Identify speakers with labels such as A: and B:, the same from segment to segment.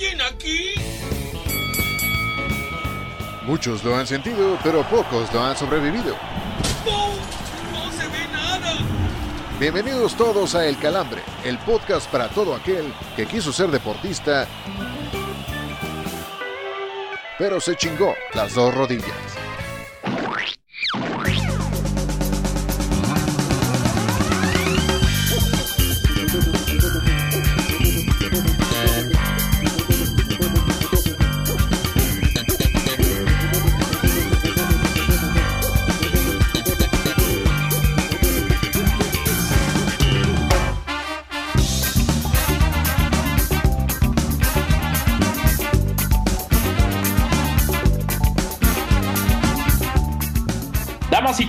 A: alguien aquí?
B: Muchos lo han sentido, pero pocos lo han sobrevivido.
A: ¡No! ¡No se ve nada!
B: Bienvenidos todos a El Calambre, el podcast para todo aquel que quiso ser deportista, pero se chingó las dos rodillas.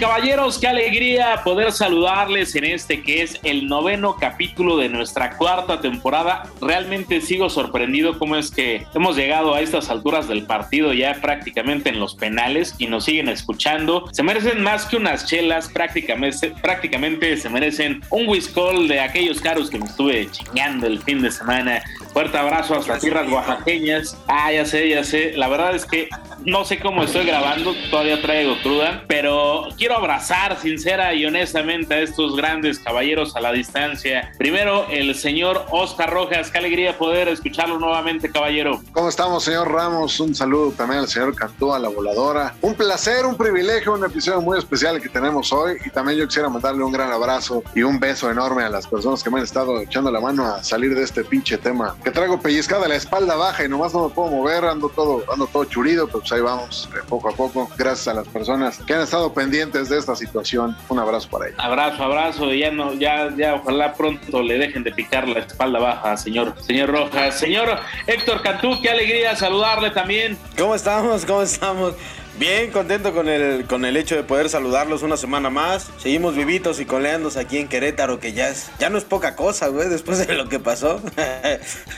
C: Caballeros, qué alegría poder saludarles en este que es el noveno capítulo de nuestra cuarta temporada. Realmente sigo sorprendido cómo es que hemos llegado a estas alturas del partido ya prácticamente en los penales y nos siguen escuchando. Se merecen más que unas chelas, prácticamente, prácticamente se merecen un whiskol de aquellos caros que me estuve chingando el fin de semana. Fuerte abrazo hasta tierras oaxaqueñas. Ah, ya sé, ya sé. La verdad es que no sé cómo estoy grabando, todavía traigo cruda, pero quiero abrazar sincera y honestamente a estos grandes caballeros a la distancia. Primero, el señor Oscar Rojas, qué alegría poder escucharlo nuevamente, caballero.
D: ¿Cómo estamos, señor Ramos? Un saludo también al señor Cantú, a la voladora. Un placer, un privilegio, un episodio muy especial que tenemos hoy. Y también yo quisiera mandarle un gran abrazo y un beso enorme a las personas que me han estado echando la mano a salir de este pinche tema. Que traigo pellizcada la espalda baja y nomás no me puedo mover, ando todo, ando todo churido, pero pues ahí vamos, eh, poco a poco. Gracias a las personas que han estado pendientes de esta situación. Un abrazo para ellos.
C: Abrazo, abrazo, ya no, ya, ya, ojalá pronto le dejen de picar la espalda baja, señor, señor Rojas. Señor Héctor Cantú, qué alegría saludarle también.
E: ¿Cómo estamos? ¿Cómo estamos? Bien, contento con el, con el hecho de poder saludarlos una semana más. Seguimos vivitos y coleándonos aquí en Querétaro, que ya es, ya no es poca cosa, güey, después de lo que pasó.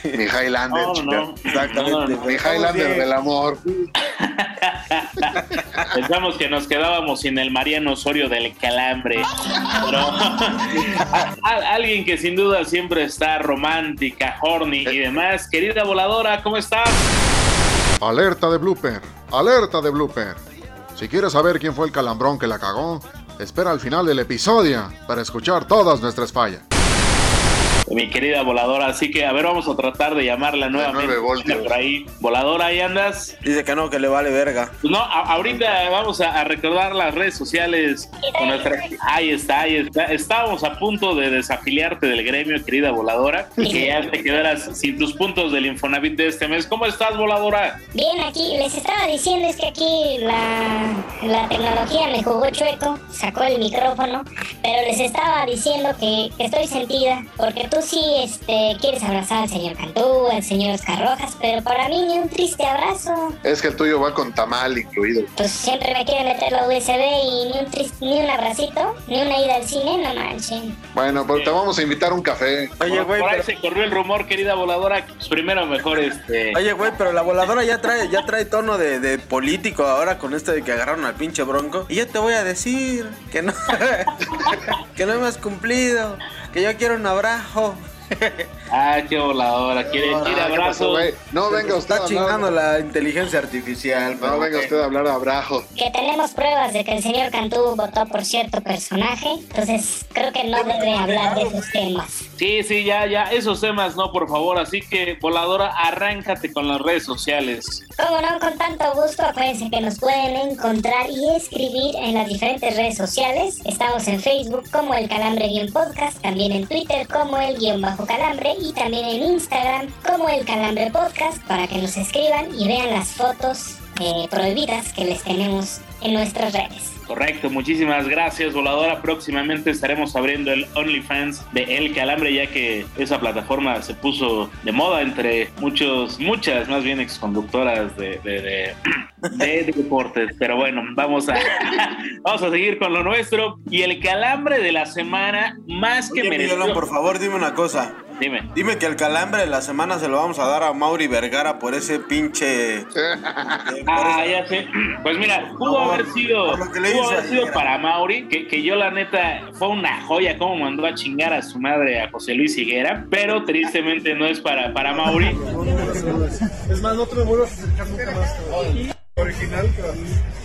D: Mi Highlander,
C: No, no.
E: Exactamente.
C: No, no, no.
D: Mi Highlander del amor.
C: Pensamos que nos quedábamos sin el Mariano Osorio del calambre. Pero a- a- alguien que sin duda siempre está romántica, horny y demás. Querida voladora, ¿cómo estás?
B: Alerta de blooper, alerta de blooper. Si quieres saber quién fue el calambrón que la cagó, espera al final del episodio para escuchar todas nuestras fallas.
C: Mi querida voladora, así que a ver, vamos a tratar de llamarla nuevamente. Por ahí. Voladora, ahí andas.
E: Dice que no, que le vale verga.
C: Pues no, a- ahorita vamos a, a recordar las redes sociales. Con nuestra... Ahí está, ahí está. Estábamos a punto de desafiliarte del gremio, querida voladora, y que ya te quedaras sin tus puntos del Infonavit de este mes. ¿Cómo estás, voladora?
F: Bien, aquí les estaba diciendo es que aquí la, la tecnología me jugó chueco, sacó el micrófono, pero les estaba diciendo que, que estoy sentida, porque tú sí este, quieres abrazar al señor Cantú, al señor Oscar Rojas, pero para mí ni un triste abrazo.
D: Es que el tuyo va con tamal incluido.
F: Pues siempre me quieren meter la USB y ni un, tris- ni un abracito, ni una ida al cine, no manchen.
D: Bueno, pero te vamos a invitar a un café.
E: Oye,
C: por
E: güey,
C: por ahí
E: pero,
C: se corrió el rumor, querida voladora. Pues primero mejor este.
E: oye, güey, pero la voladora ya trae, ya trae tono de, de político ahora con esto de que agarraron al pinche bronco. Y yo te voy a decir que no, que no me has cumplido, que yo quiero un abrazo.
C: Ah, qué voladora. Quiere,
D: Ah,
C: quiere
D: ¿qué pasó,
C: abrazos.
D: No venga usted a
E: Está
D: hablar-
E: chingando la inteligencia artificial.
D: No
E: pero-
D: venga usted a hablar de abrajo.
F: Que tenemos pruebas de que el señor Cantú votó por cierto personaje, entonces creo que no debe hablar de esos temas.
C: Sí, sí, ya, ya. Esos temas no, por favor. Así que, voladora, arráncate con las redes sociales.
F: Como no, con tanto gusto, acuérdense que nos pueden encontrar y escribir en las diferentes redes sociales. Estamos en Facebook como el Calambre Guión Podcast, también en Twitter como el guion bajo Calambre y también en Instagram como el Calambre Podcast para que nos escriban y vean las fotos eh, prohibidas que les tenemos en nuestras redes.
C: Correcto, muchísimas gracias, voladora. Próximamente estaremos abriendo el OnlyFans de El Calambre, ya que esa plataforma se puso de moda entre muchos, muchas, más bien exconductoras de, de, de, de deportes. Pero bueno, vamos a, vamos a seguir con lo nuestro. Y el calambre de la semana, más que merecido.
E: Miguelón, por favor, dime una cosa.
C: Dime.
E: Dime que el calambre de la semana se lo vamos a dar a Mauri Vergara por ese pinche.
C: Ah, ya sé. Pues mira, pudo haber sido,
E: por
C: pudo haber sido para Mauri, que, que yo la neta fue una joya cómo mandó a chingar a su madre a José Luis Higuera, pero tristemente no es para, para Mauri.
G: Es más, no te me vuelvas a acercar nunca más. Original, cabrón.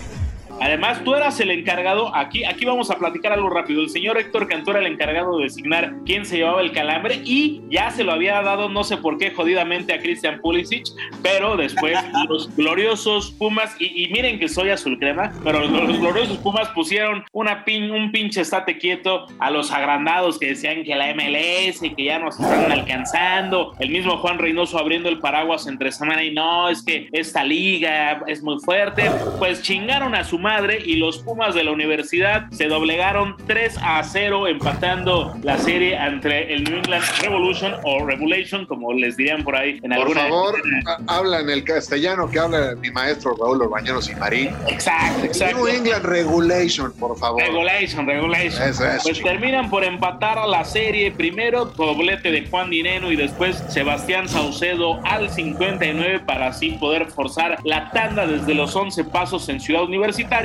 C: Además, tú eras el encargado, aquí, aquí vamos a platicar algo rápido. El señor Héctor Cantó era el encargado de designar quién se llevaba el calambre y ya se lo había dado, no sé por qué, jodidamente a Christian Pulisic, pero después los gloriosos Pumas, y, y miren que soy azul crema, pero los, los gloriosos Pumas pusieron una pin, un pinche estate quieto a los agrandados que decían que la MLS, que ya nos están alcanzando. El mismo Juan Reynoso abriendo el paraguas entre semana y no, es que esta liga es muy fuerte. Pues chingaron a su madre y los Pumas de la universidad se doblegaron 3 a 0 empatando la serie entre el New England Revolution o Revolution como les dirían por ahí en
D: Por
C: alguna
D: favor, ha- habla en el castellano que habla mi maestro Raúl Orbañeros y Marín.
C: Exacto, exacto.
D: New England Regulation, por favor.
C: Regulation, regulation.
D: Eso es,
C: pues
D: chico.
C: terminan por empatar a la serie. Primero doblete de Juan Dineno y después Sebastián Saucedo al 59 para así poder forzar la tanda desde los 11 pasos en Ciudad Universitaria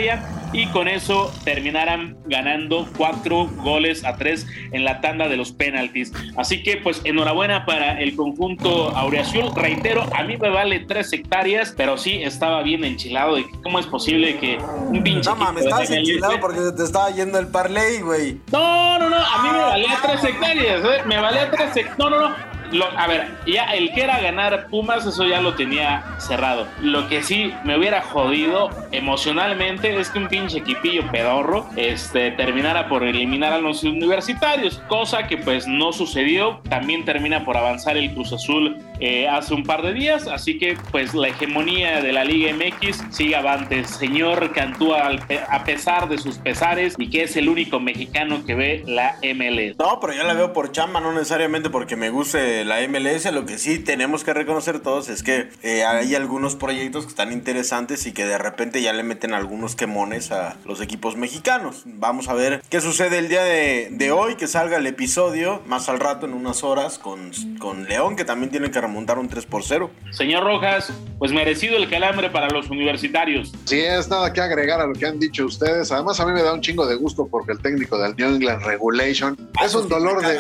C: y con eso terminarán ganando cuatro goles a tres en la tanda de los penaltis. Así que pues enhorabuena para el conjunto Aureazul. Reitero, a mí me vale tres hectáreas, pero sí estaba bien enchilado de cómo es posible que un pinche
E: No mames, estabas enchilado porque te estaba yendo el parlay, güey.
C: no, no, no, a mí me valía tres hectáreas, ¿eh? me valía tres hectáreas. No, no, no. Lo- a ver, ya el que era ganar Pumas, eso ya lo tenía cerrado. Lo que sí me hubiera jodido emocionalmente es que un pinche equipillo pedorro este, terminara por eliminar a los universitarios, cosa que pues no sucedió. También termina por avanzar el Cruz Azul eh, hace un par de días, así que pues la hegemonía de la Liga MX sigue avante. Señor Cantúa, a pesar de sus pesares y que es el único mexicano que ve la MLS.
E: No, pero yo la veo por chamba, no necesariamente porque me guste la MLS. Lo que sí tenemos que reconocer todos es que eh, hay algunos proyectos que están interesantes y que de repente ya le meten algunos quemones a los equipos mexicanos. Vamos a ver qué sucede el día de, de hoy, que salga el episodio más al rato, en unas horas, con, con León, que también tiene que remontar un 3 por 0.
C: Señor Rojas, pues merecido el calambre para los universitarios.
D: Sí, es nada que agregar a lo que han dicho ustedes. Además, a mí me da un chingo de gusto porque el técnico del New England Regulation es un dolor de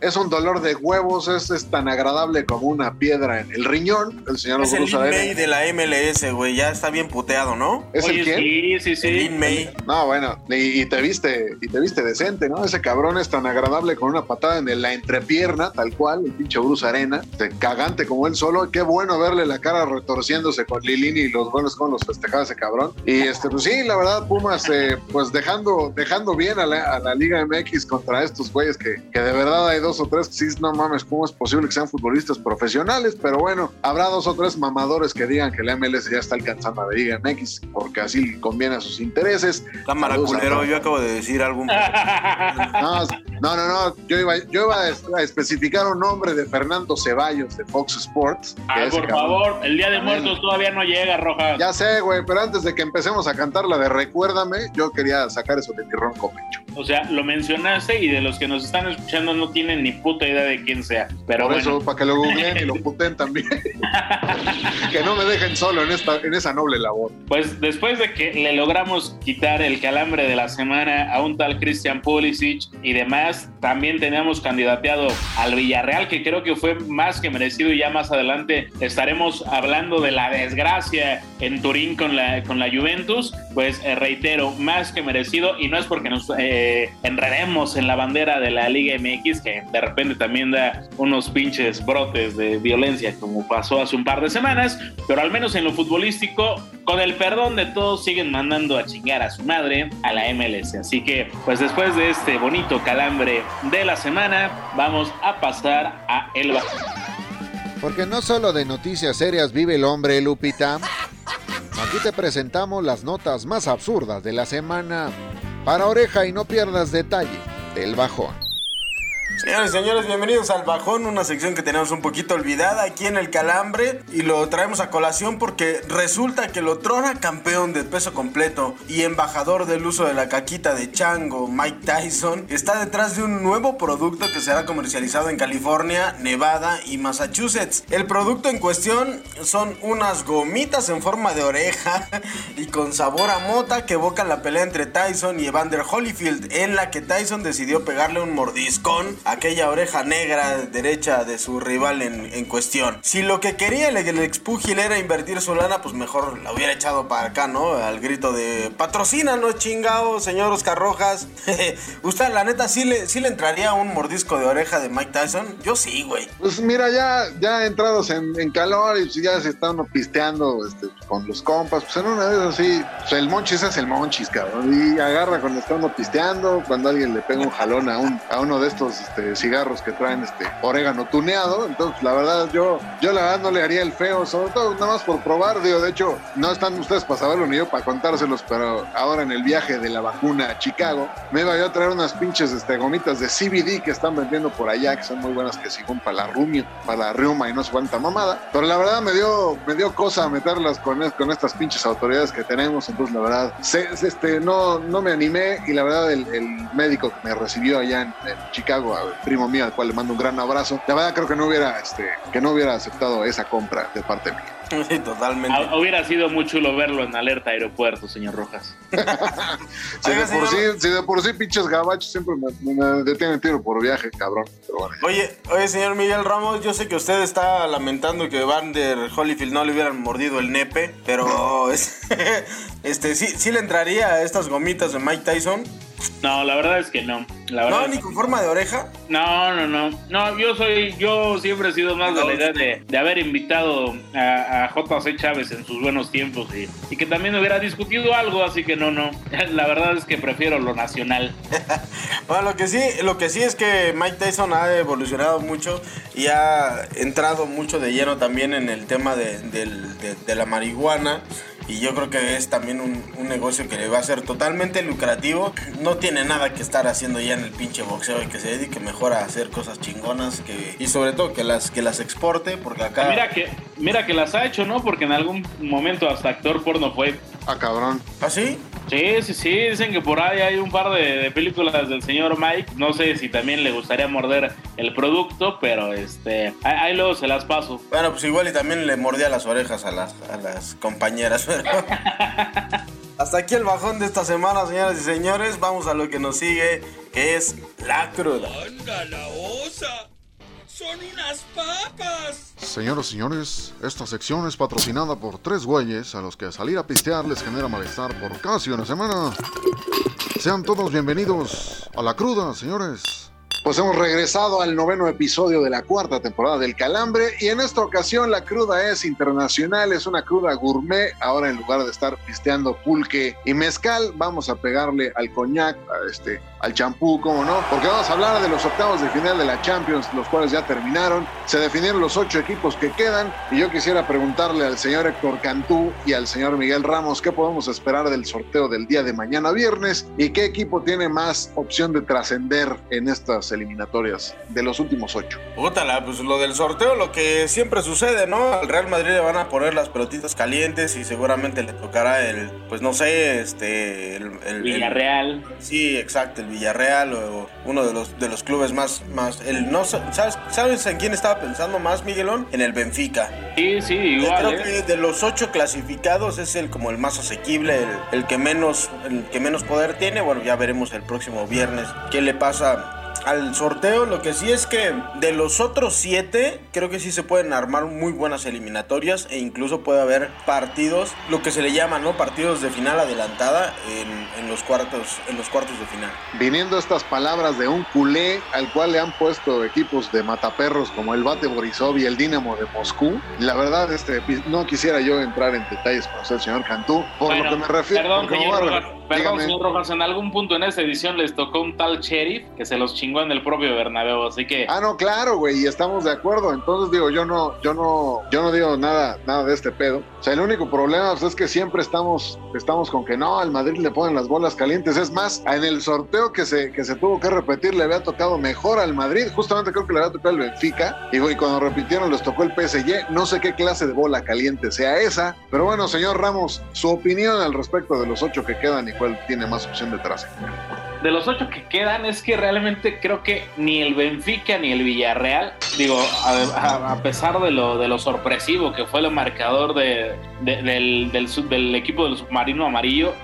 D: es un dolor de huevos, es, es tan agradable como una piedra en el riñón. El señor
E: Es el
D: Bruce
E: Lin
D: Arena.
E: May de la MLS, güey. Ya está bien puteado, ¿no?
D: ¿Es el quién?
C: Sí, sí, sí.
E: El Lin May.
D: No, bueno, y, y te viste, y te viste decente, ¿no? Ese cabrón es tan agradable con una patada en la entrepierna, tal cual, el pinche Bruce Arena, cagante como él solo. Qué bueno verle la cara retorciéndose con Lilini y los buenos con los festejaba ese cabrón. Y este, pues sí, la verdad, Pumas, eh, pues dejando, dejando bien a la, a la Liga MX contra estos güeyes que, que de verdad hay dos o tres que sí, no mames, ¿cómo es posible que sean futbolistas profesionales? Pero bueno, habrá dos o tres mamadores que digan que la MLS ya está alcanzando a la Liga MX porque así conviene a sus intereses.
E: Cámara culero, yo acabo de decir algo.
D: No, no, no, no. Yo iba, yo iba a es- a especificar un nombre de Fernando Ceballos de Fox Sports. que
C: Ay,
D: ese
C: por
D: cabrón-
C: favor, el Día de
D: También.
C: Muertos todavía no llega, Rojas.
D: Ya sé, güey, pero antes de que empecemos a cantar la de Recuérdame, yo quería sacar eso de mi ronco pecho.
C: O sea, lo mencionaste y de los que nos están escuchando no tienen ni puta idea de quién sea. Pero
D: Por
C: bueno,
D: eso, para que lo googleen y lo puten también. que no me dejen solo en, esta, en esa noble labor.
C: pues después de que le logramos quitar el calambre de la semana a un tal Christian Pulisic y demás, también teníamos candidateado al Villarreal, que creo que fue más que merecido y ya más adelante estaremos hablando de la desgracia en Turín con la, con la Juventus. Pues eh, reitero, más que merecido y no es porque nos eh, enredemos en la bandera de la Liga MX, que de repente también da unos pinches brotes de violencia como pasó hace un par de semanas, pero al menos en lo futbolístico, con el perdón de todos, siguen mandando a chingar a su madre a la MLS. Así que, pues después de este bonito calambre de la semana, vamos a pasar a el Bajo.
B: Porque no solo de noticias serias vive el hombre, Lupita. Aquí te presentamos las notas más absurdas de la semana. Para oreja y no pierdas detalle del bajón.
E: Señores y señores, bienvenidos al Bajón, una sección que tenemos un poquito olvidada aquí en el Calambre y lo traemos a colación porque resulta que lo trona campeón de peso completo y embajador del uso de la caquita de chango, Mike Tyson, está detrás de un nuevo producto que será comercializado en California, Nevada y Massachusetts. El producto en cuestión son unas gomitas en forma de oreja y con sabor a mota que evocan la pelea entre Tyson y Evander Holyfield, en la que Tyson decidió pegarle un mordiscón aquella oreja negra derecha de su rival en, cuestión. Si lo que quería el, el expugil era invertir su lana, pues mejor la hubiera echado para acá, ¿no? Al grito de patrocínanos, chingao, señor Oscar Rojas. ¿Usted, la neta, sí le, sí le entraría un mordisco de oreja de Mike Tyson? Yo sí, güey.
D: Pues mira, ya, ya entrados en, calor y ya se están uno pisteando este, con los compas, pues en una vez así, pues el monchis es el monchis, cabrón. Y agarra cuando está uno pisteando, cuando alguien le pega un jalón a, un, a uno de estos este, cigarros que traen este orégano tuneado. Entonces, la verdad, yo, yo la verdad no le haría el feo, sobre todo nada más por probar. Digo, de hecho, no están ustedes para saberlo ni yo para contárselos, pero ahora en el viaje de la vacuna a Chicago, me iba yo a traer unas pinches este, gomitas de CBD que están vendiendo por allá, que son muy buenas que según para la rumia, para la riuma y no sé cuánta mamada. Pero la verdad me dio, me dio cosa meterlas con, con estas pinches autoridades que tenemos. Entonces, la verdad, se- este, no, no me animé y la verdad, el, el médico que me recibió allá en, en Chicago, primo mío, al cual le mando un gran abrazo, la verdad creo que no hubiera, este, que no hubiera aceptado esa compra de parte mía.
E: Sí, totalmente.
C: Ah, Hubiera sido muy chulo verlo en alerta aeropuerto, señor Rojas.
D: Si
E: Oiga,
D: de, por sí,
E: señor-
D: si de por sí pinches gabachos siempre me, me detienen tiro por viaje, cabrón. Pero bueno,
E: Oye, oye, señor Miguel Ramos, yo sé que usted está lamentando que Vander Holyfield no le hubieran mordido el nepe, pero es- este sí, sí le entraría a estas gomitas de Mike Tyson.
C: No, la verdad es que no. La verdad
E: No, ni con forma de oreja.
C: No, no, no. No, yo soy, yo siempre he sido más de la idea de, de haber invitado a, a JC Chávez en sus buenos tiempos y, y que también hubiera discutido algo, así que no, no. La verdad es que prefiero lo nacional.
E: Bueno, lo que sí, lo que sí es que Mike Tyson ha evolucionado mucho y ha entrado mucho de lleno también en el tema de, de- de la marihuana. Y yo creo que es también un, un negocio que le va a ser totalmente lucrativo. No tiene nada que estar haciendo ya en el pinche boxeo y que se dedique mejor a hacer cosas chingonas que, y sobre todo que las, que las exporte, porque acá...
C: Mira que, mira que las ha hecho, ¿no? Porque en algún momento hasta actor porno fue.
D: Ah, cabrón.
E: ¿Ah, sí?
C: Sí, sí, sí, dicen que por ahí hay un par de, de películas del señor Mike. No sé si también le gustaría morder el producto, pero este, ahí, ahí luego se las paso.
E: Bueno, pues igual y también le mordía las orejas a las, a las compañeras, pero... Hasta aquí el bajón de esta semana, señoras y señores. Vamos a lo que nos sigue, que es la cruda.
A: ¡Anda la osa! ¡Son unas papas!
B: Señoras y señores, esta sección es patrocinada por tres güeyes a los que salir a pistear les genera malestar por casi una semana. Sean todos bienvenidos a la cruda, señores.
D: Pues hemos regresado al noveno episodio de la cuarta temporada del Calambre y en esta ocasión la cruda es internacional, es una cruda gourmet. Ahora en lugar de estar pisteando pulque y mezcal, vamos a pegarle al coñac, a este, al champú, ¿cómo no? Porque vamos a hablar de los octavos de final de la Champions, los cuales ya terminaron. Se definieron los ocho equipos que quedan y yo quisiera preguntarle al señor Héctor Cantú y al señor Miguel Ramos qué podemos esperar del sorteo del día de mañana viernes y qué equipo tiene más opción de trascender en estas eliminatorias de los últimos ocho.
E: Pútala, pues lo del sorteo, lo que siempre sucede, ¿no? Al Real Madrid le van a poner las pelotitas calientes y seguramente le tocará el, pues no sé, este, el, el- el-
C: Villarreal.
E: Sí, exacto, el Villarreal o uno de los de los clubes más más el no sabes sabes en quién estaba pensando más Miguelón en el Benfica.
C: Sí, sí, igual.
E: Creo
C: ¿eh?
E: que de los ocho clasificados es el como el más asequible, el, el que menos el que menos poder tiene. Bueno, ya veremos el próximo viernes qué le pasa al sorteo. Lo que sí es que de los otros siete, creo que sí se pueden armar muy buenas eliminatorias e incluso puede haber partidos, lo que se le llama, ¿no? Partidos de final adelantada en, en los cuartos en los cuartos de final.
D: Viniendo estas palabras de un culé al cual le han puesto equipos de mataperros como el Bate Borisov y el Dinamo de Moscú, la verdad este, no quisiera yo entrar en detalles con usted, señor Cantú, por
C: Bueno,
D: lo que me refiero.
C: Perdón, señor Rojas, perdón, señor Rojas, en algún punto en esta edición les tocó un tal sheriff que se los chingó en el propio Bernabéu, así que
D: Ah, no, claro, güey, y estamos de acuerdo. Entonces digo, yo no, yo no, yo no digo nada, nada de este pedo. O sea, el único problema pues, es que siempre estamos, estamos con que no, al Madrid le ponen las bolas calientes. Es más, en el sorteo que se, que se tuvo que repetir le había tocado mejor al Madrid. Justamente creo que le había tocado el Benfica. Y, güey, cuando repitieron les tocó el PSG. No sé qué clase de bola caliente sea esa. Pero bueno, señor Ramos, su opinión al respecto de los ocho que quedan y cuál tiene más opción de trascender.
C: De los ocho que quedan es que realmente creo que ni el Benfica ni el Villarreal, digo, a, pesar de lo, sorpresivo que fue el marcador de, de- del, equipo del submarino amarillo,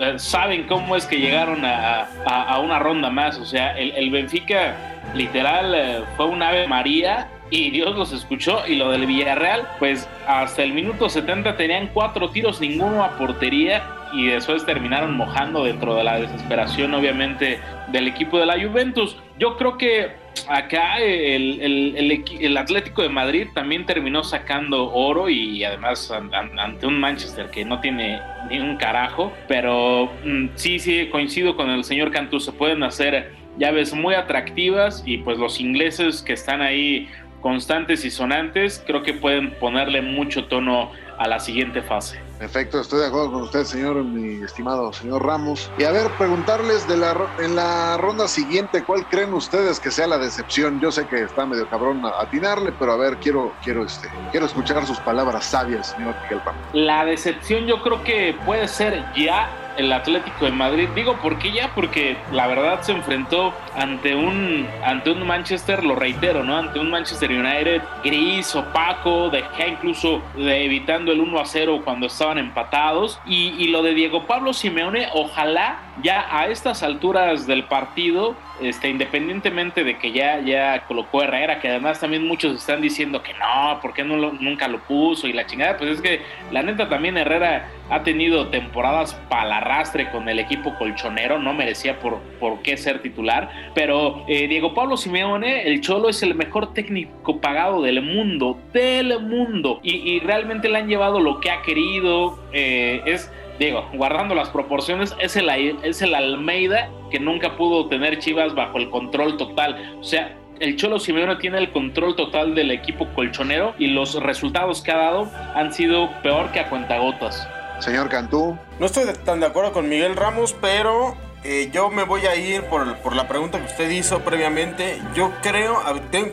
C: eh, saben cómo es que llegaron a, una ronda más. O sea, el, el Benfica literal eh, fue un ave María y Dios los escuchó. Y lo del Villarreal, pues hasta el minuto 70 tenían cuatro tiros, ninguno a portería. Y después terminaron mojando dentro de la desesperación, obviamente, del equipo de la Juventus. Yo creo que acá el, el- el el Atlético de Madrid también terminó sacando oro y además an- an- ante un Manchester que no tiene ni un carajo. Pero mm, sí, sí, coincido con el señor Cantú. Se pueden hacer llaves muy atractivas y pues los ingleses que están ahí constantes y sonantes, creo que pueden ponerle mucho tono a la siguiente fase.
D: Perfecto, estoy de acuerdo con usted, señor, mi estimado señor Ramos. Y a ver, preguntarles de la en la ronda siguiente, ¿cuál creen ustedes que sea la decepción? Yo sé que está medio cabrón atinarle, pero a ver, quiero, quiero, este, quiero escuchar sus palabras sabias, señor Miguel Ramos.
C: La decepción yo creo que puede ser ya el Atlético de Madrid. Digo, ¿por qué ya? Porque la verdad se enfrentó ante un, ante un Manchester, lo reitero, ¿no? Ante un Manchester United gris, opaco, dejé incluso de- evitando el 1 a 0 cuando estaban empatados. Y, y lo de Diego Pablo Simeone, ojalá ya a estas alturas del partido, este, independientemente de que ya, ya colocó Herrera, que además también muchos están diciendo que no, ¿por qué no nunca lo puso? Y la chingada, pues es que la neta también Herrera ha tenido temporadas para arrastre con el equipo colchonero, no merecía por, por qué ser titular, pero eh, Diego Pablo Simeone, el Cholo es el mejor técnico pagado del mundo, del mundo, y, realmente le han llevado lo que ha querido, eh, es digo, guardando las proporciones, es el, es el Almeida que nunca pudo tener Chivas bajo el control total. O sea, el Cholo Simeone tiene el control total del equipo colchonero y los resultados que ha dado han sido peor que a cuentagotas.
D: Señor Cantú,
E: No estoy tan de acuerdo con Miguel Ramos, pero eh, yo me voy a ir por, la pregunta que usted hizo previamente. Yo creo,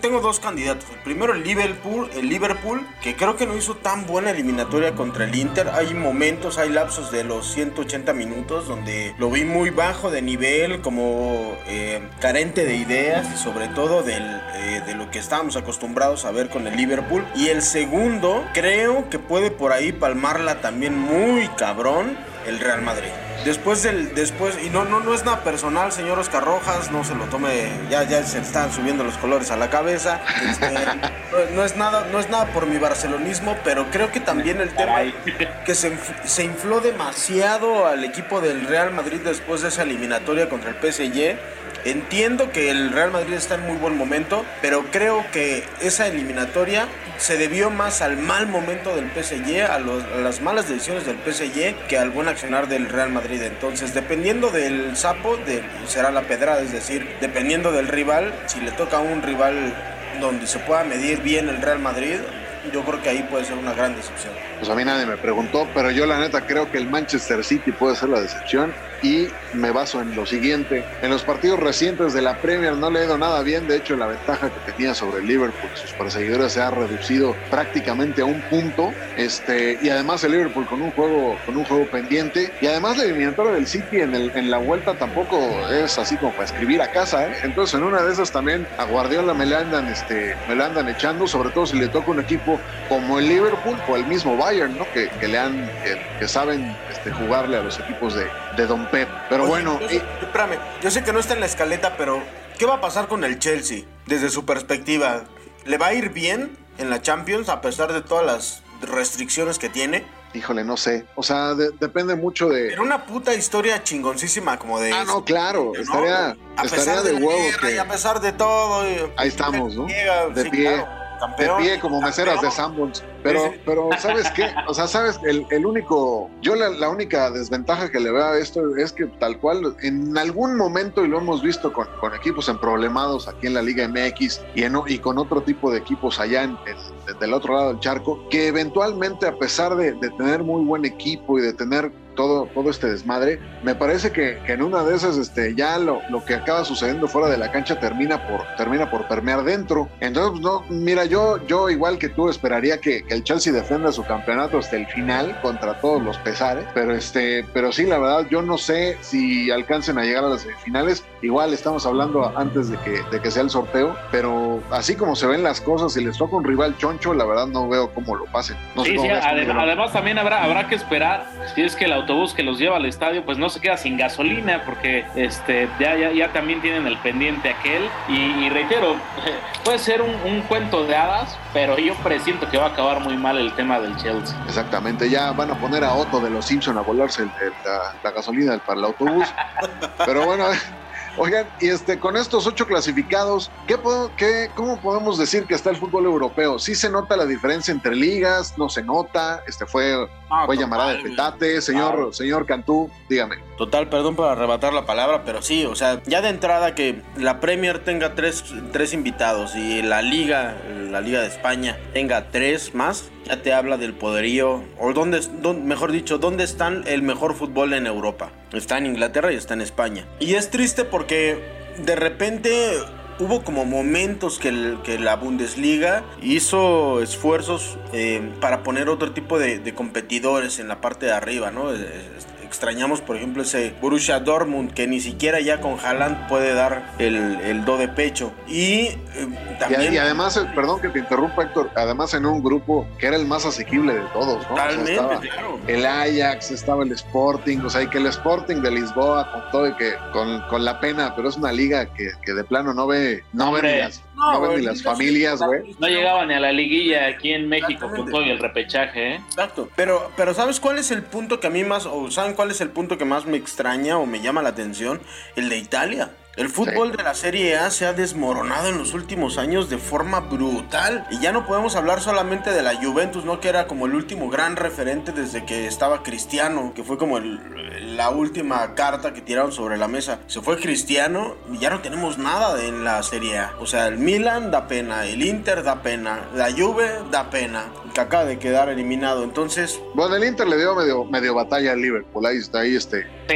E: tengo dos candidatos. El primero el Liverpool, el Liverpool, que creo que no hizo tan buena eliminatoria contra el Inter. Hay momentos, hay lapsos de los 180 minutos donde lo vi muy bajo de nivel, como eh, carente de ideas y sobre todo del, eh, de lo que estábamos acostumbrados a ver con el Liverpool. Y el segundo, creo que puede por ahí palmarla también muy cabrón el Real Madrid. Después del, después, y no, no, no es nada personal, señor Oscar Rojas, no se lo tome, ya, ya se están subiendo los colores a la cabeza. Este, no, no es nada, no es nada por mi barcelonismo, pero creo que también el tema que se, se infló demasiado al equipo del Real Madrid después de esa eliminatoria contra el PSG. Entiendo que el Real Madrid está en muy buen momento, pero creo que esa eliminatoria se debió más al mal momento del PSG, a, los- las malas decisiones del PSG, que al buen accionar del Real Madrid. Entonces, dependiendo del sapo, será la pedrada, es decir, dependiendo del rival, si le toca a un rival donde se pueda medir bien el Real Madrid, yo creo que ahí puede ser una gran decepción.
D: pues a mí nadie me preguntó, pero yo la neta creo que el Manchester City puede ser la decepción y me baso en lo siguiente. En los partidos recientes de la Premier no le ha ido nada bien, de hecho la ventaja que tenía sobre el Liverpool, sus perseguidores se ha reducido prácticamente a un punto, este y además el Liverpool con un juego con un juego pendiente y además la eliminatoria del City en, el, en la vuelta tampoco es así como para escribir a casa, ¿eh? entonces en una de esas también a Guardiola me le andan este me le andan echando, sobre todo si le toca un equipo como el Liverpool o el mismo Bayern, ¿no? Que, que le han que, que saben este, jugarle a los equipos de, de Don Pep. Pero
E: Oye,
D: bueno,
E: yo sé- espérame, yo sé que no está en la escaleta, pero ¿qué va a pasar con el Chelsea desde su perspectiva? ¿Le va a ir bien en la Champions a pesar de todas las restricciones que tiene?
D: híjole, no sé. O sea, de- depende mucho de.
E: Era una puta historia chingoncísima como de...
D: Ah, no, claro,
E: ¿no?
D: estaría,
E: a
D: estaría
E: pesar
D: de huevos
E: y
D: que.
E: a pesar de todo.
D: Ahí estamos, ¿no?
E: Llega,
D: De
E: sí,
D: pie.
E: claro. Campeón.
D: de pie como meseras de Sanborns. Pero,
E: Sí, sí.
D: pero ¿sabes qué? O sea, ¿sabes? El, el único, yo la, la única desventaja que le veo a esto es que tal cual, en algún momento, y lo hemos visto con, con equipos emproblemados aquí en la Liga MX y, en, y con otro tipo de equipos allá en, en- del otro lado del charco, que eventualmente, a pesar de, de tener muy buen equipo y de tener todo, todo este desmadre, me parece que, que en una de esas este, ya lo, lo que acaba sucediendo fuera de la cancha termina por, termina por permear dentro. Entonces, pues, no, mira, yo, yo igual que tú esperaría que, que el Chelsea defienda su campeonato hasta el final contra todos los pesares, pero, este, pero sí, la verdad, yo no sé si alcancen a llegar a las semifinales. Igual estamos hablando antes de que, de que sea el sorteo, pero así como se ven las cosas, si les toca un rival choncho, la verdad no veo cómo lo pasen. No
C: Sí, sí, además también habrá, habrá que esperar si es que el autobús que los lleva al estadio pues no se queda sin gasolina porque este ya, ya, ya también tienen el pendiente aquel y, y reitero, puede ser un, un cuento de hadas, pero yo presiento que va a acabar muy mal el tema del Chelsea.
D: Exactamente, ya van a poner a Otto de los Simpson a volarse el- el- la, la gasolina para el autobús. Pero bueno, oigan, y este, con estos ocho clasificados, ¿qué, puedo- qué- ¿cómo podemos decir que está el fútbol europeo? ¿Sí se nota la diferencia entre ligas? ¿No se nota? Este fue,
E: Ah,
D: fue llamada de
E: total,
D: petate. Señor, señor Cantú, dígame.
E: Total, perdón por arrebatar la palabra, pero sí, o sea, ya de entrada que la Premier tenga tres, tres invitados y la Liga, la Liga de España, tenga tres más, ya te habla del poderío, o dónde, dónde- mejor dicho, dónde están el mejor fútbol en Europa. Está en Inglaterra y está en España. Y es triste porque de repente hubo como momentos que, la Bundesliga hizo esfuerzos eh, para poner otro tipo de, de competidores en la parte de arriba, ¿no? Extrañamos, por ejemplo, ese Borussia Dortmund que ni siquiera ya con Haaland puede dar el, el do de pecho. Y eh, también...
D: y además, eh, perdón que te interrumpa, Héctor, además en un grupo que era el más asequible de todos, ¿no? O sea,
E: Totalmente, claro.
D: el Ajax, estaba el Sporting, o sea, y que el Sporting de Lisboa con todo y que con, con la pena, pero es una liga que, que de plano no ve, no ve ni las, no
E: güey,
D: ni las familias, güey.
C: No llegaba ni a la liguilla aquí en México con todo y el repechaje, ¿eh?
E: Exacto. Pero, pero ¿sabes cuál es el punto que a mí más, o saben cuál es el punto que más me extraña o me llama la atención? El de Italia. El fútbol de la Serie A se ha desmoronado en los últimos años de forma brutal. Y ya no podemos hablar solamente de la Juventus, ¿no? Que era como el último gran referente desde que estaba Cristiano, que fue como el- la última carta que tiraron sobre la mesa. Se fue Cristiano y ya no tenemos nada en la Serie A. O sea, el Milan da pena, el Inter da pena, la Juve da pena, que acaba de quedar eliminado. Entonces,
D: Bueno, el Inter le dio medio, medio batalla al Liverpool, ahí está, ahí este.
C: Sí.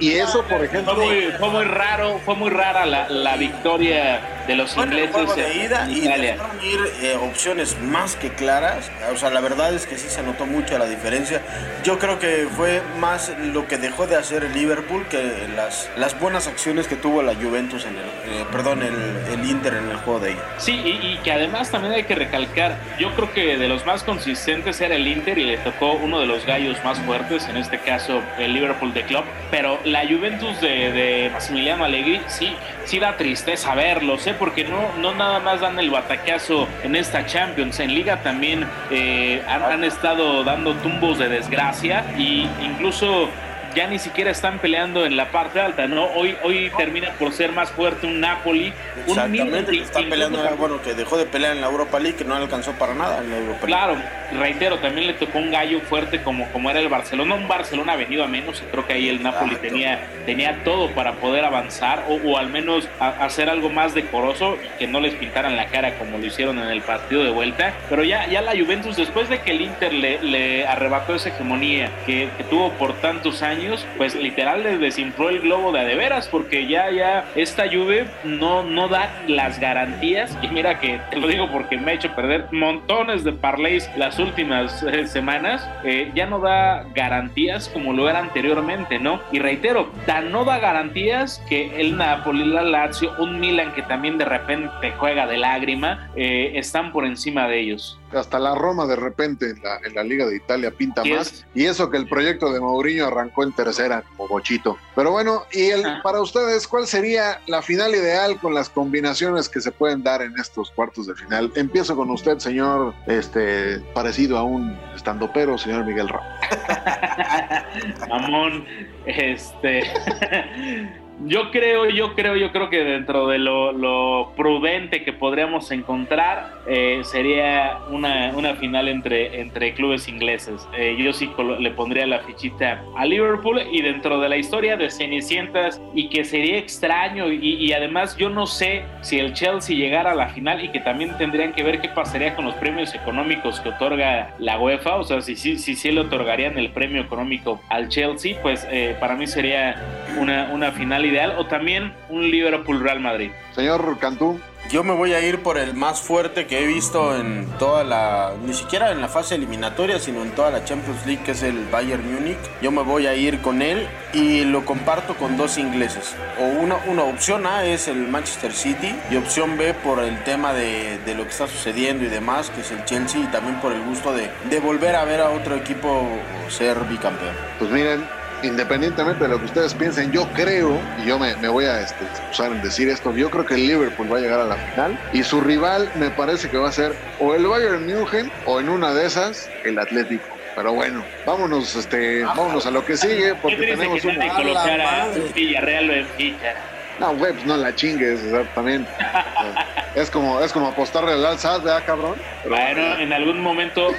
D: Y, y eso, por
C: Fue
D: ejemplo,
C: muy, fue muy raro, fue muy rara la, la victoria de los
E: Bueno, el
C: ingleses
E: juego de
C: en
E: ida y
C: Italia.
E: dejaron ir eh, opciones más que claras. O sea, la verdad es que sí se notó mucho la diferencia. Yo creo que fue más lo que dejó de hacer el Liverpool que las, las buenas acciones que tuvo la Juventus en el, eh, perdón, el, el Inter en el juego de ida.
C: Sí, y, y que además también hay que recalcar, yo creo que de los más consistentes era el Inter y le tocó uno de los gallos más fuertes, en este caso el Liverpool de Club, pero la Juventus de, de Massimiliano Allegri sí, sí da tristeza verlos, ¿eh? porque no, no nada más dan el batacazo en esta Champions, en Liga también eh, han, han estado dando tumbos de desgracia y incluso ya ni siquiera están peleando en la parte alta, ¿no? Hoy, hoy termina por ser más fuerte un Napoli, un Milan
E: está
C: incluso
E: peleando, bueno, que dejó de pelear en la Europa League, que no alcanzó para nada en la Europa League.
C: Claro, reitero, también le tocó un gallo fuerte como, como era el Barcelona. Un Barcelona venido a menos y creo que ahí el Napoli
E: Exacto.
C: tenía, tenía todo para poder avanzar o, o al menos a- hacer algo más decoroso y que no les pintaran la cara como lo hicieron en el partido de vuelta. Pero ya, ya la Juventus, después de que el Inter le, le arrebató esa hegemonía que, que tuvo por tantos años, pues literal le desinfló el globo de a de veras porque ya, ya esta Juve no, no da las garantías y mira que te lo digo porque me ha hecho perder montones de parlays las últimas eh, semanas, eh, ya no da garantías como lo era anteriormente, ¿no? Y reitero, tan no da garantías que el Napoli, la Lazio, un Milan que también de repente juega de lágrima, eh, están por encima de ellos.
D: Hasta la Roma de repente en la, en la Liga de Italia pinta más.
C: es.
D: Y eso que el proyecto de Mourinho arrancó en tercera como bochito. Pero bueno, y el,
C: Ah.
D: para ustedes, ¿cuál sería la final ideal con las combinaciones que se pueden dar en estos cuartos de final? Empiezo con usted, señor, este, parecido a un estandopero, señor Miguel Ramos.
C: Mamón, este. Yo creo, yo creo, yo creo que dentro de lo, prudente que podríamos encontrar eh, sería una, una, final entre, entre clubes ingleses. Eh, yo sí le pondría la fichita a Liverpool y dentro de la historia de Cenicientas y que sería extraño y, y además yo no sé si el Chelsea llegara a la final y que también tendrían que ver qué pasaría con los premios económicos que otorga la UEFA, o sea, si sí si, si, le otorgarían el premio económico al Chelsea, pues eh, para mí sería una, una final ideal o también un Liverpool Real Madrid.
D: Señor Cantú.
E: Yo me voy a ir por el más fuerte que he visto en toda la, ni siquiera en la fase eliminatoria, sino en toda la Champions League, que es el Bayern Múnich. Yo me voy a ir con él y lo comparto con dos ingleses. O una, una opción A es el Manchester City y opción B por el tema de, de, lo que está sucediendo y demás, que es el Chelsea, y también por el gusto de, de volver a ver a otro equipo ser bicampeón.
D: Pues miren, independientemente de lo que ustedes piensen, yo creo, y yo me, me voy a este, excusar en decir esto, yo creo que el Liverpool va a llegar a la final y su rival me parece que va a ser o el Bayern München o en una de esas el Atlético. Pero bueno, vámonos, este, vámonos a lo que sigue porque tenemos
C: que
D: una.
C: colocar a Villarreal o en.
D: No, güey, pues no la chingues, o sea, también. es como, es como apostarle al alzad, ¿verdad, cabrón?
C: Pero, bueno, en algún momento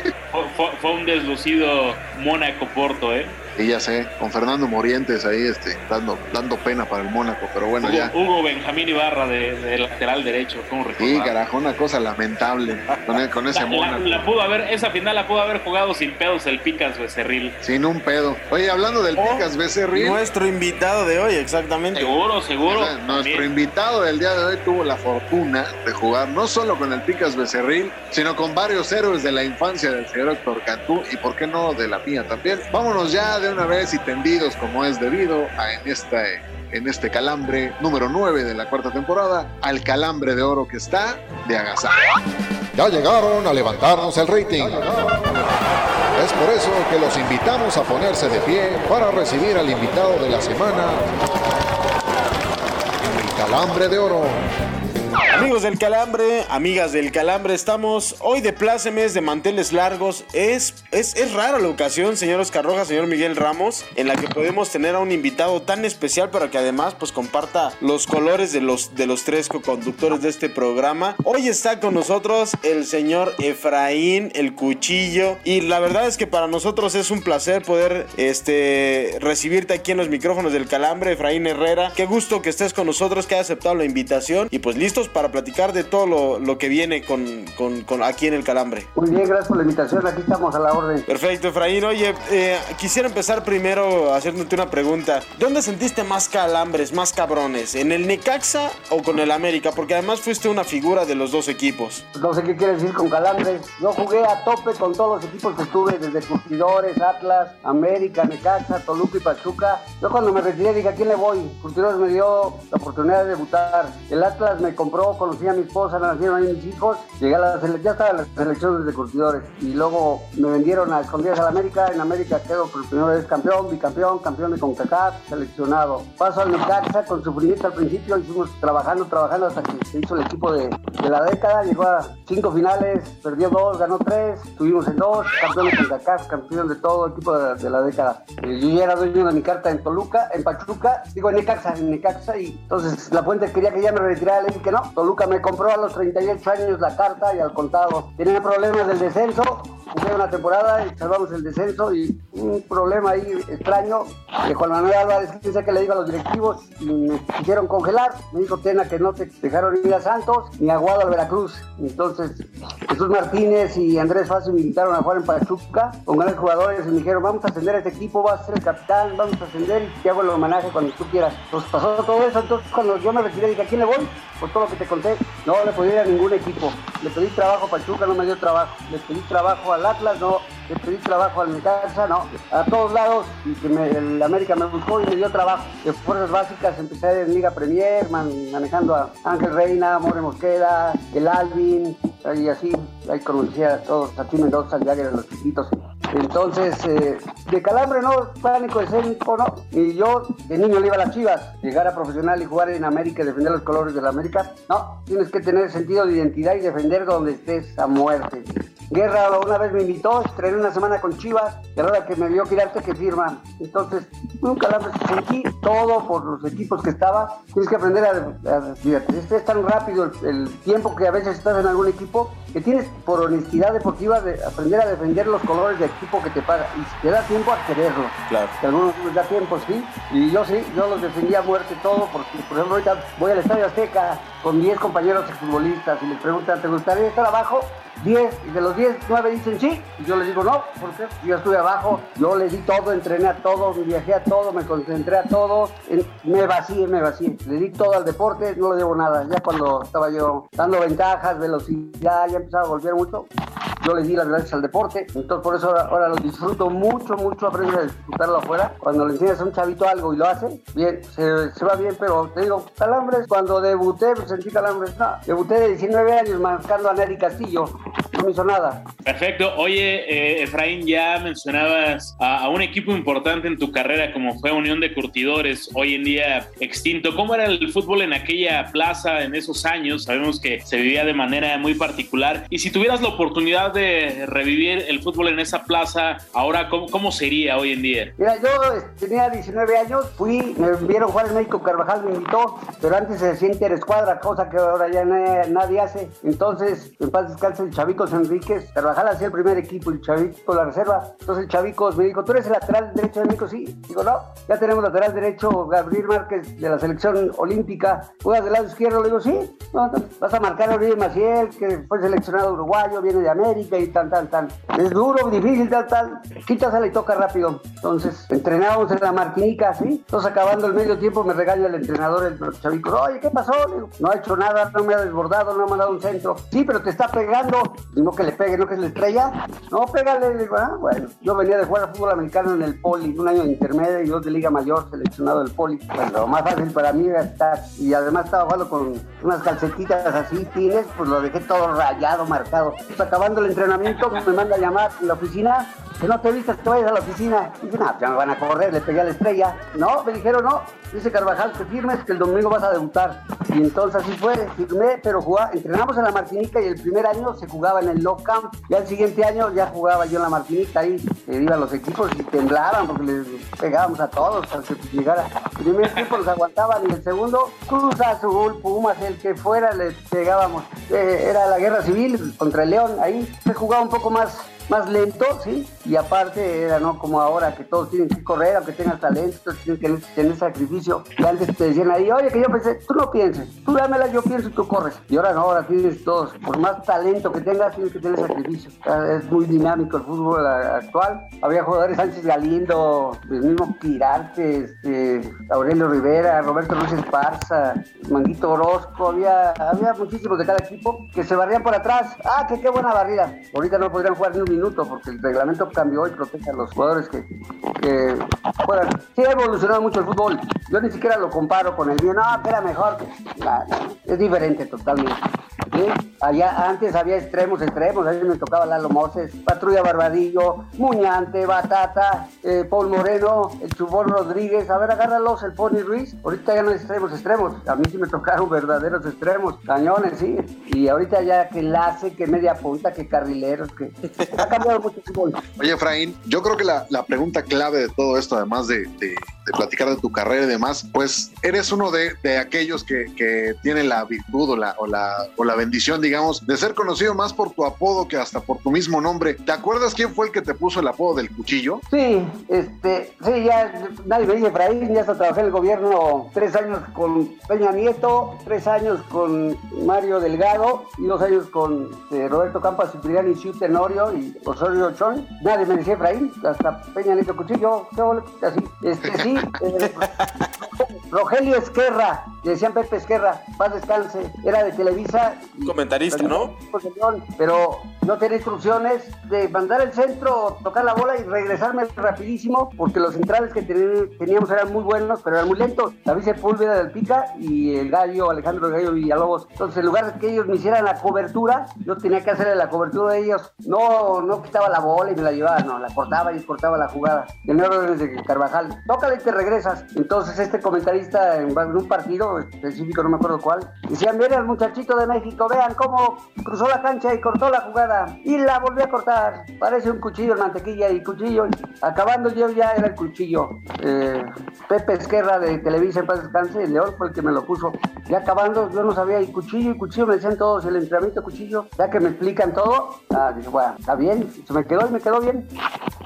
C: fue, fue un deslucido Mónaco Porto, ¿eh?
D: Y ya sé, con Fernando Morientes ahí este, dando, dando pena para el Mónaco, pero bueno,
C: Hugo,
D: ya.
C: Hugo Benjamín Ibarra de, de, lateral derecho, ¿cómo recordar?
D: Sí, carajo, una cosa lamentable con, con ese
C: la,
D: Mónaco.
C: La, la, pudo haber, esa final la pudo haber jugado sin pedos el Picas Becerril.
D: Sin un pedo. Oye, hablando del
E: Oh,
D: Picas Becerril.
E: Nuestro invitado de hoy, exactamente.
C: Seguro, seguro.
D: o sea, nuestro invitado del día de hoy tuvo la fortuna de jugar no solo con el Picas Becerril, sino con varios héroes de la infancia del señor Héctor Cantú y, por qué no, de la mía también. Vámonos ya de una vez y tendidos como es debido a en esta en este calambre número 9 de la cuarta temporada, al calambre de oro que está de agasajo.
B: Ya llegaron a levantarnos el rating. Es por eso que los invitamos a ponerse de pie para recibir al invitado de la semana, el calambre de oro.
E: Amigos del Calambre, amigas del Calambre, estamos hoy de plácemes, de manteles largos. Es, es, es rara la ocasión, señor Oscar Rojas, señor Miguel Ramos, en la que podemos tener a un invitado tan especial, pero que además pues comparta los colores de los, de los tres co-conductores de este programa. Hoy está con nosotros el señor Efraín, el cuchillo, y la verdad es que para nosotros es un placer poder este, recibirte aquí en los micrófonos del Calambre, Efraín Herrera. Qué gusto que estés con nosotros, que hayas aceptado la invitación y pues listos para platicar de todo lo, lo que viene con, con, con, aquí en el Calambre.
H: Muy bien, gracias por la invitación, aquí estamos a la orden.
E: Perfecto, Efraín. Oye, eh, quisiera empezar primero haciéndote una pregunta. ¿Dónde sentiste más calambres, más cabrones? ¿En el Necaxa o con el América? Porque además fuiste una figura de los dos equipos.
H: No sé qué quiere decir con calambres. Yo jugué a tope con todos los equipos que estuve, desde Curtidores, Atlas, América, Necaxa, Toluca y Pachuca. Yo cuando me retiré dije, ¿a quién le voy? Curtidores me dio la oportunidad de debutar. El Atlas me compró conocí a mi esposa, nacieron ahí mis hijos, llegué a la ya estaba las selecciones de curtidores y luego me vendieron a escondidas a América, en América quedo por primera vez campeón, bicampeón, campeón de CONCACAF, seleccionado. Paso al Necaxa con sufrimiento al principio y fuimos trabajando, trabajando hasta que se hizo el equipo de, de la década, llegó a cinco finales, perdió dos, ganó tres, estuvimos en dos, campeón de CONCACAF, campeón de todo, equipo de, de la década. Y yo ya era dueño de mi carta en Toluca, en Pachuca, digo en Necaxa, en Necaxa y entonces la fuente quería que ya me retirara, le dije que no, Toluca me compró a los 38 años la carta y al contado. Tenía problemas del descenso, jugué una temporada y salvamos el descenso y un problema ahí extraño que Juan Manuel Álvarez, sé que le digo a los directivos, y me quisieron congelar. Me dijo Tena que no te dejaron ir a Santos ni a al Veracruz. Entonces Jesús Martínez y Andrés Fácil me invitaron a jugar en Pachuca con grandes jugadores y me dijeron vamos a ascender a este equipo, vas a ser el capitán, vamos a ascender y te hago el homenaje cuando tú quieras. Entonces pasó todo eso, entonces cuando yo me retiré dije, ¿a quién le voy? Que te conté, no le podía ir a ningún equipo. Le pedí trabajo a Pachuca, no me dio trabajo. Le pedí trabajo al Atlas, no. Le pedí trabajo al Necaxa, no. A todos lados, y que me, el América me buscó y me dio trabajo. De fuerzas básicas empecé en Liga Premier, man, manejando a Ángel Reina, More Mosqueda, el Alvin, y así. Ahí conocía a todos, a Tim Mendoza, Jagger, los chiquitos. Entonces, eh, de calambre no, pánico escénico no. Y yo de niño le iba a las chivas, llegar a profesional y jugar en América y defender los colores de la América. No, tienes que tener sentido de identidad y defender donde estés a muerte. Guerra una vez me invitó, estrené una semana con Chivas, y a la hora que me vio girarte que firma. Entonces un calambre, sentí todo por los equipos que estaba. Tienes que aprender a, a fíjate, es, tan rápido el, el tiempo que a veces estás en algún equipo que tienes por honestidad deportiva de aprender a defender los colores del equipo que te paga y si te da tiempo a quererlo.
E: Claro.
H: Que algunos les da tiempo, sí. Y yo sí, yo los defendía a muerte todo porque, por ejemplo, ahorita voy al Estadio Azteca con 10 compañeros futbolistas y les preguntan, ¿te gustaría estar abajo? 10, y de los 10, 9 dicen sí, y yo les digo no, porque yo estuve abajo, yo le di todo, entrené a todo, viajé a todo, me concentré a todo, me vacié, me vacié, le di todo al deporte, no le debo nada, ya cuando estaba yo dando ventajas, velocidad, ya empezaba a golpear mucho, yo le di las gracias al deporte, entonces por eso ahora, ahora lo disfruto mucho, mucho, aprendo a disfrutarlo afuera, cuando le enseñas a un chavito algo y lo hace, bien, se, va bien, pero te digo, calambres, cuando debuté, pues sentí calambres, no, debuté de 19 años marcando a Neri Castillo, no me hizo nada.
C: Perfecto. Oye, eh, Efraín, ya mencionabas a, a un equipo importante en tu carrera como fue Unión de Curtidores, hoy en día extinto. ¿Cómo era el fútbol en aquella plaza en esos años? Sabemos que se vivía de manera muy particular. Y si tuvieras la oportunidad de revivir el fútbol en esa plaza, ahora, ¿cómo, cómo sería hoy en día?
H: Mira, yo este, tenía 19 años, fui, me vieron jugar en México, Carvajal me invitó, pero antes se decía interescuadra, cosa que ahora ya na- nadie hace. Entonces, en paz descanse el Chavicos Enríquez, Carvajal hacía el primer equipo, el Chavico la reserva. Entonces el Chavicos me dijo, ¿tú eres el lateral derecho de México? Sí. Digo, no, ya tenemos lateral derecho, Gabriel Márquez de la selección olímpica. ¿Juegas del lado izquierdo? Le digo, sí. Vas a marcar a Oribe Maciel, que fue seleccionado uruguayo, viene de América y tal, tal, tal. Es duro, difícil, tal, tal. Quítasela y toca rápido. Entonces, entrenábamos en la Martinica, ¿sí? Entonces, acabando el medio tiempo, me regaña el entrenador, el chavico. Oye, ¿qué pasó? No ha hecho nada, no me ha desbordado, no ha dado un centro. Sí, pero te está pegando. No que le pegue, no que se le estrella. No, pégale. Le digo, ah, bueno. Yo venía de jugar a fútbol americano en el Poli, un año de intermedio y dos de Liga Mayor, seleccionado del Poli. Pues lo más fácil para mí era estar. Y además estaba jugando con unas calcetitas así, tines, pues lo dejé todo rayado, marcado. Pues acabando el entrenamiento, me manda a llamar en la oficina que no te vistas, te vayas a la oficina. Y dije, no, ya me van a correr, le pegué a la estrella. No, me dijeron, no, dice Carvajal, que firmes que el domingo vas a debutar. Y entonces así fue, firmé, pero jugaba, entrenamos en la Martinica y el primer año se jugaba en el No Camp. Ya el siguiente año ya jugaba yo en la Martinica ahí, iban los equipos y temblaban porque les pegábamos a todos hasta que llegara. El primer tiempo los aguantaban y el segundo, Cruz Azul, Pumas, el que fuera, les pegábamos. Eh, era la guerra civil contra el León, ahí se jugaba un poco más más lento, ¿sí? Y aparte era no como ahora que todos tienen que correr, aunque tengas talento, todos tienen que tener sacrificio. Y antes te decían ahí, oye, que yo pensé, tú no pienses, tú dámela, yo pienso y tú corres. Y ahora no, ahora tienes todos, por más talento que tengas, tienes que tener sacrificio. Es muy dinámico el fútbol actual. Había jugadores Sánchez Galindo, el mismo Quirarte, este, Aurelio Rivera, Roberto Luis Esparza, Manguito Orozco, había, había muchísimos de cada equipo que se barrían por atrás. Ah, que qué buena barrida. Ahorita no podrían jugar ni un minuto porque el reglamento cambió y protege a los jugadores que, que juegan. Sí ha evolucionado mucho el fútbol. Yo ni siquiera lo comparo con el mío. No, que era mejor. Es diferente totalmente. Allá antes había extremos, extremos. A mí me tocaba Lalo Moses, Patrulla Barbadillo, Muñante, Batata, eh, Paul Moreno, el Chubón Rodríguez. A ver, agárralos, el Pony Ruiz. Ahorita ya no hay extremos, extremos. A mí sí me tocaron verdaderos extremos, cañones, sí. Y ahorita ya que enlace, que media punta, que carrileros, que ha cambiado mucho el fútbol.
D: Oye, Efraín, yo creo que la, la pregunta clave de todo esto, además de, de, de platicar de tu carrera y demás, pues eres uno de, de aquellos que, que tienen la virtud o la, o, la, o la bendición, digamos, de ser conocido más por tu apodo que hasta por tu mismo nombre. ¿Te acuerdas quién fue el que te puso el apodo del cuchillo?
H: Sí, este, sí, ya nadie me dice Efraín, ya hasta trabajé en el gobierno tres años con Peña Nieto, tres años con Mario Delgado y dos años con eh, Roberto Campas, Cipriani, Siu Tenorio y Osorio Chón. Nadie me decía Efraín, hasta Peña Nieto Cuchillo, así. Este, sí, eh, Rogelio Esquerra, le decían Pepe Esquerra, paz descanse, era de Televisa. y-
E: Comentarista, ¿no?
H: Pero no tenía instrucciones de mandar el centro, tocar la bola y regresarme rapidísimo, porque los centrales que ten- teníamos eran muy buenos, pero eran muy lentos. David Sepúlveda del Pica y el gallo, Alejandro Gallo Villalobos. Entonces, en lugar de que ellos me hicieran la cobertura, yo tenía que hacerle la cobertura de ellos. No, no quitaba la bola y me la llevaba, no, la cortaba y cortaba la jugada. Tenía órdenes de Carvajal, tócale y te regresas. Entonces, este comentarista en un partido específico, no me acuerdo cuál, decía, miren al muchachito de México, vean cómo cruzó la cancha y cortó la jugada. y la volví a cortar. Parece un cuchillo en mantequilla y cuchillo. Acabando yo ya era el cuchillo. Eh, Pepe Esquerra de Televisa en paz descanse, el León fue el que me lo puso. Ya acabando yo no sabía y cuchillo y cuchillo me decían todos el entrenamiento cuchillo. Ya que me explican todo, ah, dije, bueno, está bien, se me quedó y me quedó bien.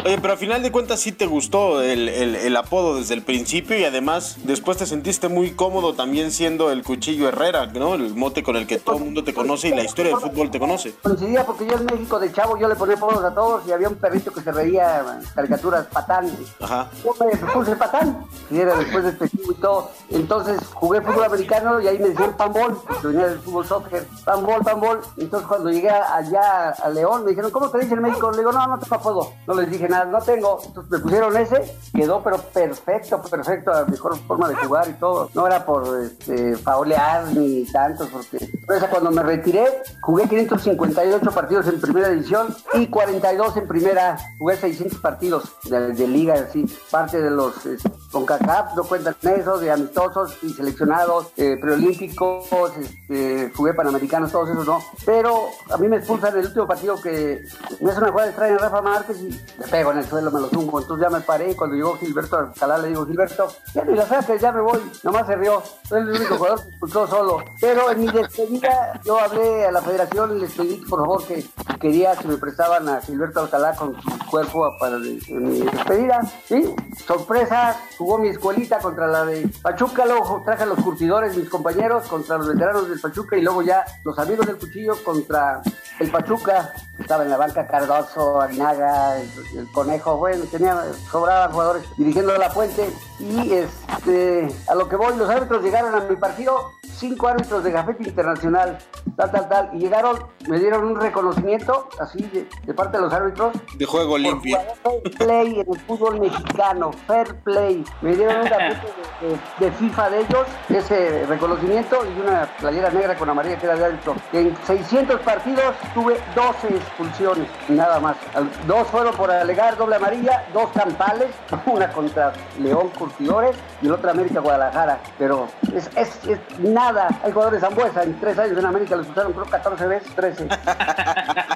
E: Oye, pero al final de cuentas sí te gustó el, el- el apodo desde el principio y además después te sentiste muy cómodo también siendo el cuchillo Herrera, ¿no? El mote con el que todo el mundo te conoce y la historia del fútbol te conoce.
H: Coincidía porque yo en México de chavo yo le ponía apodos a todos y había un perrito que se reía, caricaturas, patán.
E: Ajá.
H: Yo me puse patán, y era después de y todo. Entonces jugué fútbol americano y ahí me decían panbol, porque venía del fútbol soccer, panbol, panbol. Entonces cuando llegué allá a León me dijeron, ¿cómo te dicen en México? Le digo, no, no tengo apodo. No les dije nada, no tengo. Entonces me pusieron ese, quedó pero perfecto, perfecto, la mejor forma de jugar y todo. No era por este, faulear ni tantos, porque entonces, cuando me retiré jugué 558 partidos en primera división y 42 en primera, jugué 600 partidos de, de liga, así, parte de los eh, con CACAP, no cuentan eso, de amistosos y seleccionados, eh, preolímpicos, este, jugué panamericanos, todos esos no. Pero a mí me expulsan el último partido que me hace una jugada extraña Rafa Márquez y le pego en el suelo, me lo tumbo. Entonces ya me paré y cuando llegó Gilberto Alcalá le digo, Gilberto, ya ni la saques, ya me voy. Nomás se rió. Soy el único jugador que expulsó solo. Pero en mi despedida yo hablé a la federación y les pedí por favor que quería que me prestaban a Gilberto Alcalá con su cuerpo para mi despedida. Sí, sorpresa, jugó mi escuelita contra la de Pachuca, luego traje a los curtidores, mis compañeros, contra los veteranos del Pachuca y luego ya los amigos del cuchillo contra el Pachuca. Estaba en la banca Cardoso, Arinaga, el, el Conejo, bueno, tenía, sobraban jugadores dirigiendo la puente y este, a lo que voy, los árbitros llegaron a mi partido, cinco árbitros de Gafete Internacional, tal, tal, tal, y llegaron, me dieron un reconocimiento, así, de, de parte de los árbitros,
E: De juego limpio.
H: fair play en el fútbol mexicano, fair play. Me dieron un tapete de, de- de FIFA de ellos, ese reconocimiento y una playera negra con amarilla que era de árbitro. En 600 partidos tuve 12 expulsiones, nada más. Dos fueron por alegar doble amarilla, dos campales, una contra León Curtidores y el otro América Guadalajara. Pero es, es- es nada. Hay jugadores de Zambuesa, en tres años en América los usaron creo 14 veces, 13.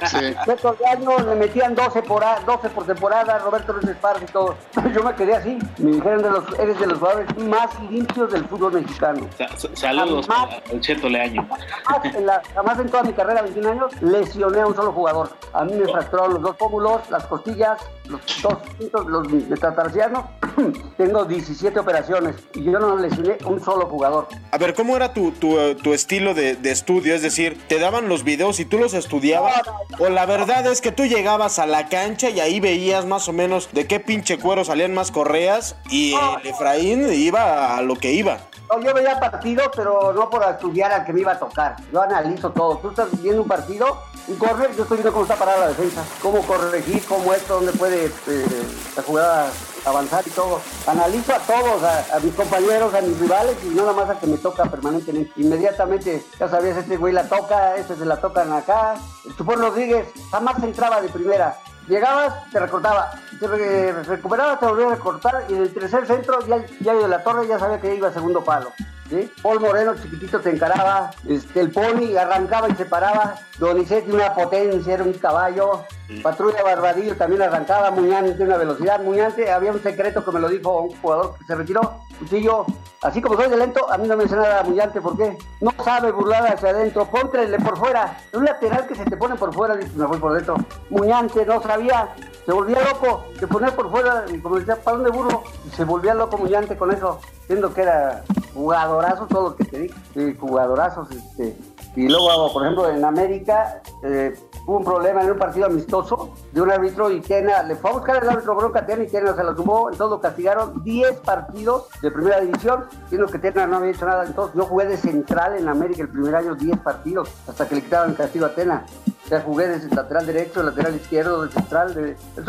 D: Sí.
H: De año le metían 12 por, a- 12 por temporada, Roberto Luis Esparza y todo. Yo me quedé así. Me dijeron, de los, eres de los jugadores más limpios del fútbol mexicano.
C: Sa- sa- Saludos
H: Jamás.
C: al Cheto Leaño.
H: Jamás en, la- jamás en toda mi carrera, 21 años, lesioné a un solo jugador. A mí me fracturaron los dos pómulos, las costillas, los dos puntos, los metatarsianos. Tengo 17 operaciones y yo no lesioné un solo jugador.
E: A ver, ¿cómo era tu, tu, eh, tu estilo de, de estudio? Es decir, ¿te daban los videos y tú los estudiabas? ¿O la verdad es que tú llegabas a la cancha y ahí veías más o menos de qué pinche cuero salían más correas y el Efraín iba a lo que iba?
H: No, yo veía partidos, pero no por estudiar al que me iba a tocar. Yo analizo todo. Tú estás viendo un partido, un correr, yo estoy viendo cómo está parada la defensa, cómo corregir, cómo esto, dónde puede eh, la jugada avanzar y todo. Analizo a todos, a, a mis compañeros, a mis rivales y no nada más a que me toca permanentemente. Inmediatamente, ya sabías, este güey la toca, este se la tocan acá. El Chupón Rodríguez jamás entraba de primera. Llegabas, te recortaba, te re- recuperabas, te volvías a recortar y en el tercer centro ya, ya de la torre ya sabía que iba a segundo palo. ¿Sí? Paul Moreno chiquitito te encaraba, este, el Pony arrancaba y se paraba, Donizetti una potencia, era un caballo, Patrulla Barbadillo también arrancaba, Muñante una velocidad, Muñante, había un secreto que me lo dijo un jugador que se retiró, Cuchillo, así como soy de lento, a mí no me dice nada Muñante, ¿por qué? No sabe burlar hacia adentro, póntrenle por fuera, un lateral que se te pone por fuera, dice, me voy por dentro, Muñante no sabía, se volvía loco, se ponía por fuera, como decía, ¿para dónde burro? Y se volvía loco Muñante con eso, siendo que era jugadorazo todo lo que te dije, jugadorazos, este, y luego, por ejemplo, en América, eh, hubo un problema en un partido amistoso de un árbitro y Tena, le fue a buscar el árbitro bronca Tena y Tena se lo sumó, entonces lo castigaron 10 partidos de primera división, siendo que Tena no había hecho nada, entonces yo jugué de central en América el primer año 10 partidos, hasta que le quitaron el castigo a Tena. O sea, jugué de lateral derecho, lateral izquierdo, de central, de, el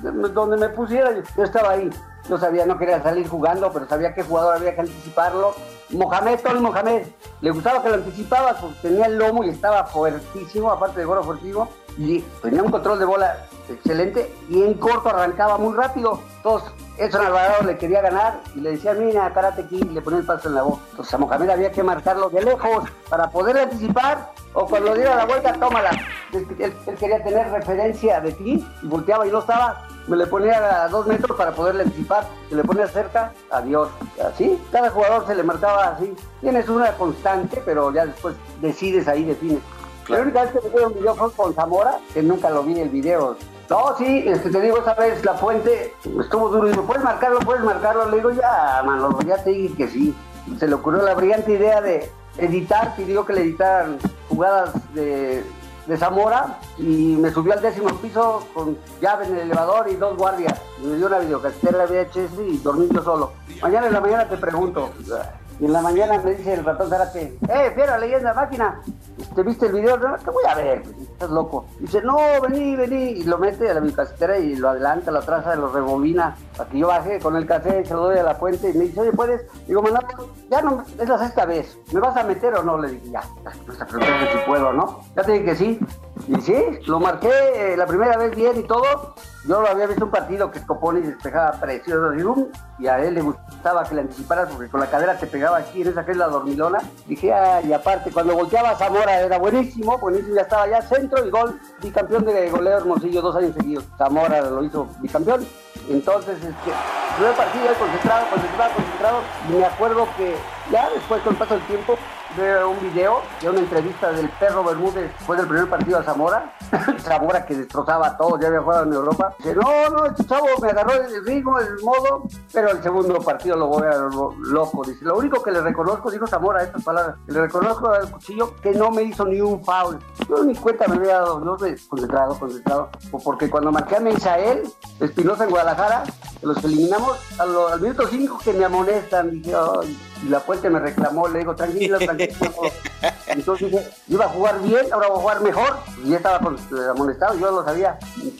H: donde me pusiera, yo estaba ahí. Yo sabía, no quería salir jugando, pero sabía qué jugador había que anticiparlo. Mohamed, Tony Mohamed, le gustaba que lo anticipaba porque tenía el lomo y estaba fuertísimo, aparte de gorro fuertísimo, y tenía un control de bola excelente y en corto arrancaba muy rápido. Entonces, Edson Alvarado le quería ganar y le decía, mira, Karate Kid, y le ponía el paso en la voz. Entonces a Mohamed había que marcarlo de lejos para poder anticipar o cuando diera la vuelta, tómala. él, él- él quería tener referencia de ti y volteaba y no estaba. Me le ponía a dos metros para poderle anticipar. Se le ponía cerca, adiós. Así, cada jugador se le marcaba así. Tienes una constante, pero ya después decides ahí, defines. La única vez que me un video fue con Zamora, que nunca lo vi el video. No, sí, este, te digo, esa vez la fuente estuvo duro. Y digo, ¿puedes marcarlo? ¿Puedes marcarlo? Le digo, ya, mano, ya te dije que sí. Se le ocurrió la brillante idea de editar, pidió que le editaran jugadas de, de Zamora y me subió al décimo piso con llave en el elevador y dos guardias. Me dio una videocasetera VHS y dormí yo solo. Mañana en la mañana te pregunto. Y en la mañana me dice el ratón Zárate, ¡eh, fiera, leyenda, máquina! ¿Te viste el video? Te voy a ver, estás loco. Dice, no, vení, vení. Y lo mete a la videocasetera y lo adelanta, lo atrasa, lo rebobina. Para que yo baje con el cassette, se lo doy a la fuente y me dice, oye, ¿puedes? Digo, Manolo, ya no, es la sexta vez. ¿Me vas a meter o no? Le dije, ya, no se pregunta si puedo, ¿no? Ya te dije que sí. Y sí, lo marqué eh, la primera vez bien y todo. Yo lo había visto un partido que Scoponi despejaba precioso y a él le gustaba que le anticiparas porque con la cadera te pegaba aquí en esa que es la dormilona. Dije, ay, y aparte, cuando volteaba Zamora era buenísimo, buenísimo, ya estaba ya centro y gol, bicampeón de goleo Hermosillo dos años seguidos. Zamora lo hizo bicampeón. Entonces, este, primer partido concentrado, concentrado, concentrado, y me acuerdo que ya después con el paso del tiempo veo un video de una entrevista del perro Bermúdez después del primer partido a Zamora, Zamora que destrozaba a todos, ya había jugado en Europa. Dice, no, no, este chavo me agarró el ritmo, el modo, pero el segundo partido lo voy a lo- loco. Dice, lo único que le reconozco, dijo Zamora estas palabras, le reconozco al cuchillo que no me hizo ni un foul. Yo ni cuenta me había dado, no sé, concentrado, concentrado, porque cuando marqué a Misael, Espinosa en Guadalajara, los eliminamos, a lo- al minuto 5 que me amonestan, dije, "Ay", y la puente me reclamó, le digo, tranquilo, tranquilo. Entonces dije, iba a jugar bien, ahora voy a jugar mejor. Y ya estaba eh, amonestado, yo lo sabía.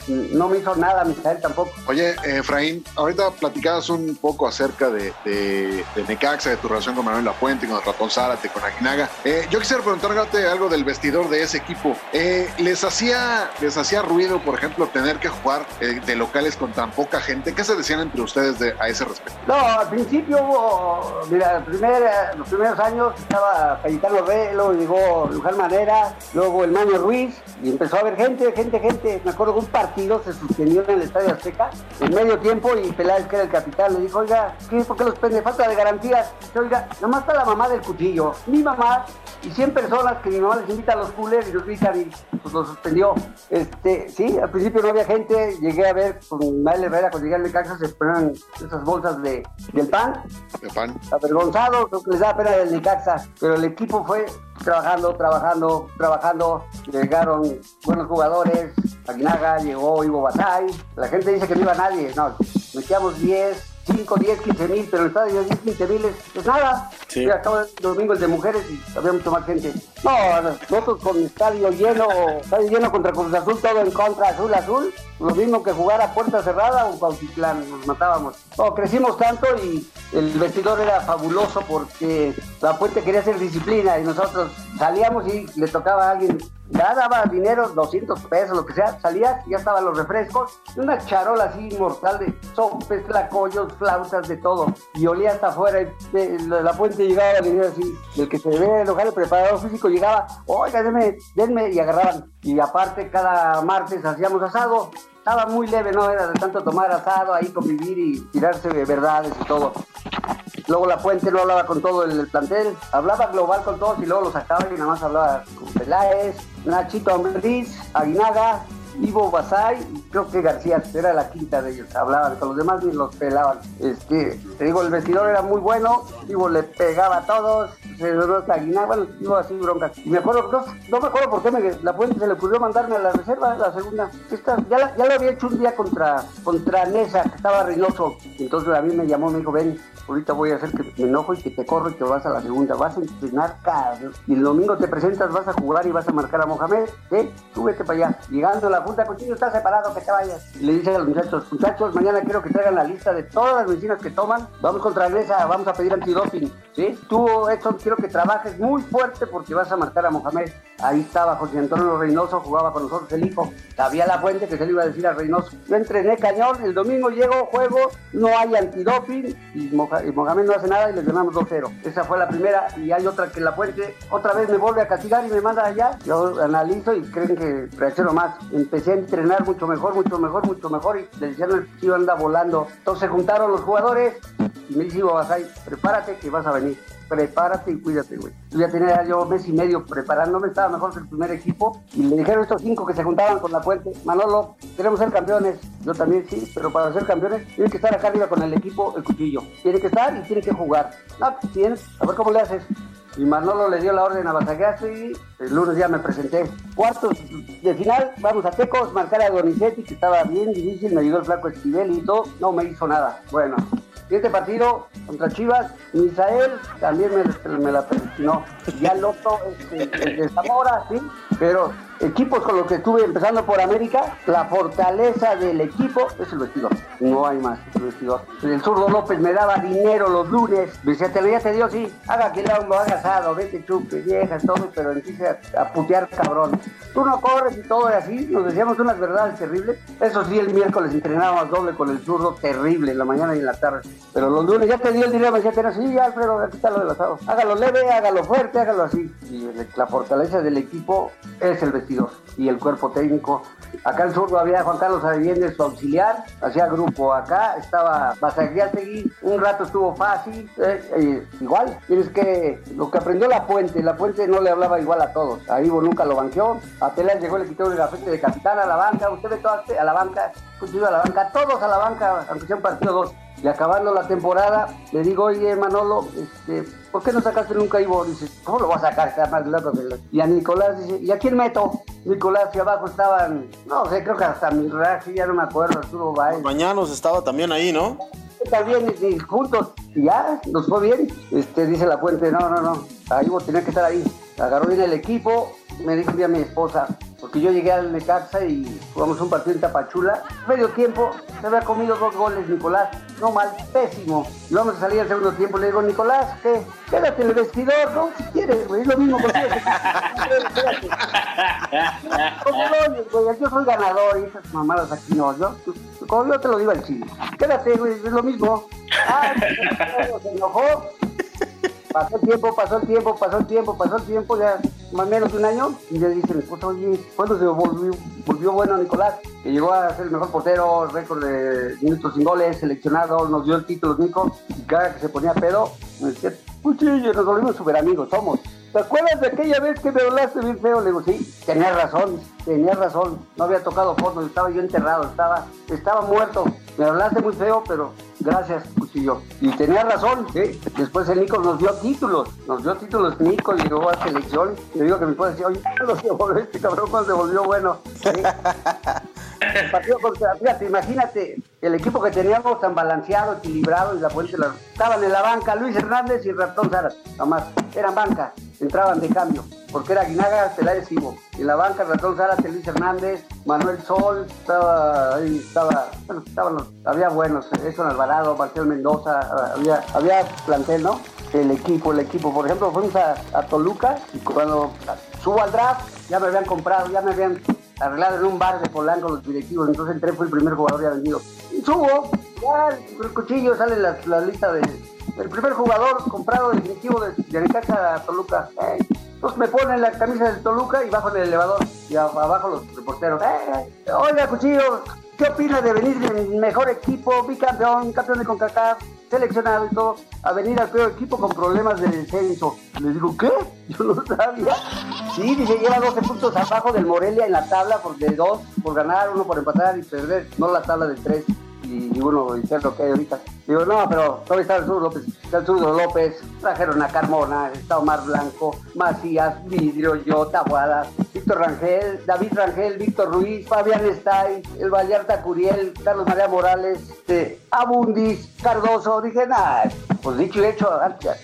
H: No me hizo nada Misael tampoco.
D: Oye, eh, Efraín, ahorita platicabas un poco acerca de, de, de Necaxa, de tu relación con Manuel Lapuente, con el Ratón Zárate, con Aguinaga. Eh, yo quisiera preguntarte algo del vestidor de ese equipo. Eh, ¿les, hacía, ¿Les hacía ruido, por ejemplo, tener que jugar eh, de locales con tan poca gente? ¿Qué se decían entre ustedes de, a ese respecto?
H: No, al principio hubo, mira, primer, los primeros años estaba Cayetano Rey, luego llegó Luján Manera, luego el Maño Ruiz, y empezó a haber gente, gente, gente. Me acuerdo que un partido se suspendió en el Estadio Azteca en medio tiempo y Peláez, que era el capitán, le dijo, oiga, ¿qué, ¿por qué los pende? Falta de garantías. Dice, Oiga, nomás está la mamá del cuchillo, mi mamá y 100 personas que mi mamá les invita a los coolers y los gritan y pues lo suspendió. Este, sí, al principio no había gente, llegué a ver con Mael Herrera, cuando llegué al Necaxa se ponían esas bolsas de, del pan,
D: De pan.
H: Creo que les da pena del Necaxa, pero el equipo fue trabajando, trabajando, trabajando, llegaron buenos jugadores, Aguinaga, llegó Ivo Basay, la gente dice que no iba nadie, no, metíamos 10, 5, 10, 15 mil, pero el estadio 10, 15 mil es, es nada.
E: Sí.
H: Y acabo el domingo el de mujeres y había mucho más gente. No, nosotros con estadio lleno, estadio lleno contra Cruz Azul, todo en contra, azul, azul, lo mismo que jugar a puerta cerrada o Cuautitlán, nos matábamos. No, crecimos tanto y el vestidor era fabuloso porque la puente quería hacer disciplina y nosotros salíamos y le tocaba a alguien. Ya daba dinero, 200 pesos, lo que sea, salías y ya estaban los refrescos, y una charola así mortal de sopes, tlacoyos, flautas, de todo, y olía hasta afuera, y de, la, fuente llegaba dinero así, el que se ve local, el preparador físico llegaba, oiga, denme, denme, y agarraban, y aparte cada martes hacíamos asado, estaba muy leve, no era de tanto tomar asado, ahí convivir y tirarse de verdades y todo. Luego la Puente no hablaba con todo el, el plantel, hablaba global con todos y luego lo sacaba y nada más hablaba con Peláez, Nachito Ambriz, Aguinaga, Ivo Basay y creo que García, era la quinta de ellos, hablaban, con los demás ni los pelaban. Este, te digo, el vestidor era muy bueno, Ivo le pegaba a todos, bueno, Ivo así broncas. Y me acuerdo, no, me acuerdo por qué me, la Puente se le ocurrió mandarme a la reserva, la segunda. Esta, ya, la- ya lo había hecho un día contra, contra Nesa, que estaba Reynoso. Entonces a mí me llamó, me dijo, ven, ahorita voy a hacer que me enojo y que te corro y que vas a la segunda. Vas a entrenar cabrón. Y el domingo te presentas, vas a jugar y vas a marcar a Mohamed. ¿Sí? Súbete para allá. Llegando a la junta, Cuchillo está separado, que te vayas. Y le dice a los muchachos, muchachos, mañana quiero que traigan la lista de todas las medicinas que toman. Vamos contra Nesa, vamos a pedir antidoping. ¿Sí? Tú, Edson, quiero que trabajes muy fuerte porque vas a marcar a Mohamed. Ahí estaba José Antonio Reynoso, jugaba con nosotros el hijo. Había la fuente que se le iba a decir a Reynoso. Yo entrené cañón, el domingo llego, juego, no hay antidoping y Mohamed no hace nada y les ganamos 2-0. Esa fue la primera y hay otra que la puente otra vez me vuelve a castigar y me manda allá. Yo analizo y creen que reacciono más. Empecé a entrenar mucho mejor, mucho mejor, mucho mejor y le decían el tío anda volando. Entonces juntaron los jugadores y me dice Basay, prepárate que vas a venir. Prepárate y cuídate, güey. Yo ya tenía yo mes y medio preparándome, estaba mejor que el primer equipo. Y le dijeron estos cinco que se juntaban con la puente, Manolo, queremos ser campeones. Yo también sí, pero para ser campeones tiene que estar acá arriba con el equipo, el cuchillo. Tiene que estar y tiene que jugar. Ah, pues tienes, a ver cómo le haces. Y Manolo le dio la orden a Basagastegui, el lunes ya me presenté. Cuartos de final, vamos a Tecos, marcar a Donizetti, que estaba bien difícil, me ayudó el flaco Esquivel y todo, no me hizo nada. Bueno, siguiente partido contra Chivas, Misael también me, la predestinó. Ya el otro, este, el de Zamora, sí, pero equipos con los que estuve empezando por América, la fortaleza del equipo es el vestidor. No hay más, el vestidor. El zurdo López me daba dinero los lunes. Me decía, te lo ya te dio, sí. Haga quilombo, haga asado, vete chupe, viejas, todo, pero empiece a, a putear cabrón. Tú no corres y todo y así. Nos decíamos unas verdades terribles. Eso sí, el miércoles entrenábamos doble con el zurdo, terrible, en la mañana y en la tarde. Pero los lunes ya te dio el dinero, me decía, "Tena, sí, Alfredo, aquí está lo del asado. Hágalo leve, hágalo fuerte, hágalo así. Y la fortaleza del equipo es el vestidor y el cuerpo técnico. Acá en zurdo había Juan Carlos Avelléndez, su auxiliar, hacía grupo. Acá estaba Basagliategui, un rato estuvo fácil. eh, eh, igual, tienes que. Lo que aprendió la Puente, la Puente no le hablaba igual a todos. A Ivo nunca lo banqueó. A Pelas llegó, le quitó el gafete de capitán a la banca. Usted ve todo a la banca, a la banca, todos a la banca, aunque sea un partido dos. Y acabando la temporada, le digo, oye, Manolo, este, ¿por qué no sacaste nunca a Ivo? Dice, ¿cómo lo vas a sacar? Está más loco que la-". Y a Nicolás dice, ¿y a quién meto? Nicolás y abajo estaban, no sé, creo que hasta mi raje, ya no me acuerdo, Arturo Baez.
E: Mañanos estaba también ahí, ¿no?
H: También y- juntos, y ya, nos fue bien. Este, dice la fuente, no, no, no, a Ivo tenía que estar ahí. Agarró bien el equipo, me dijo un día mi esposa, porque yo llegué al Necaxa y jugamos un partido en Tapachula. Medio tiempo, se había comido dos goles Nicolás. No mal, pésimo. Y vamos a salir al segundo tiempo. Le digo, Nicolás, ¿qué? Quédate en el vestidor, ¿no? Si quieres, güey. Es lo mismo contigo. Quédate. ¿Cómo lo oyes, güey? Yo soy ganador y esas mamadas aquí no. Yo, como yo te lo digo al chile. Quédate, güey. Es lo mismo. Ah, se enojó. Pasó el tiempo, pasó el tiempo, pasó el tiempo, pasó el tiempo, ya más o menos un año. Y le dice mi oye, ¿cuándo se volvió, bueno Nicolás? Que llegó a ser el mejor portero, récord de minutos sin goles, seleccionado, nos dio el título Nico. Y cada que se ponía pedo, me decía, cuchillo, nos volvimos súper amigos, somos. ¿Te acuerdas de aquella vez que me hablaste bien feo? Le digo, sí, tenías razón, tenías razón. No había tocado fondo, estaba yo enterrado, estaba, estaba muerto. Me hablaste muy feo, pero gracias, cuchillo. Y tenías razón, ¿sí? Después el Nico nos dio títulos, nos dio títulos Nico, llegó a selección. Le digo que mi esposa decía, oye, no se volvió este cabrón cuando se volvió bueno. ¿sí? El partido contra, fíjate, imagínate, el equipo que teníamos tan balanceado, equilibrado y la fuente la, estaban en la banca Luis Hernández y Ratón Zárate, nomás, eran banca, entraban de cambio, porque era Guinaga, Telares Ivo. En la banca Ratón Zárate, Luis Hernández, Manuel Sol, estaba ahí, estaba, bueno, estaban había buenos, Edson Alvarado, Marcel Mendoza, había, había plantel, ¿no? El equipo, el equipo, por ejemplo, fuimos a, a Toluca y cuando subo al draft, ya me habían comprado, ya me habían arreglado en un bar de Polanco los directivos, entonces entré, fui el primer jugador ya vendido. Y subo, ya el cuchillo sale la, la lista de el primer jugador comprado definitivo de, de Toluca. Eh, Entonces me ponen la camisa del Toluca y bajo en el elevador y abajo los reporteros. Eh, oiga, cuchillo, ¿qué opina de venir del mejor equipo, bicampeón, campeón de CONCACAF, seleccionado y todo, a venir al peor equipo con problemas de descenso? Les digo, ¿qué? Yo no sabía. Sí, dice, lleva 12 puntos abajo del Morelia en la tabla, de dos por ganar, uno por empatar y perder, no la tabla de tres y, uno ser lo que hay ahorita. Digo, no, pero todavía está el zurdo López, está el López, trajeron a Carmona, está Omar Blanco, Macías, Vidrio, yo, Tabuada, Víctor Rangel, David Rangel, Víctor Ruiz, Fabián Stay, el Vallarta Curiel, Carlos María Morales, este, Abundis, Cardoso, dije, nada, pues dicho y hecho,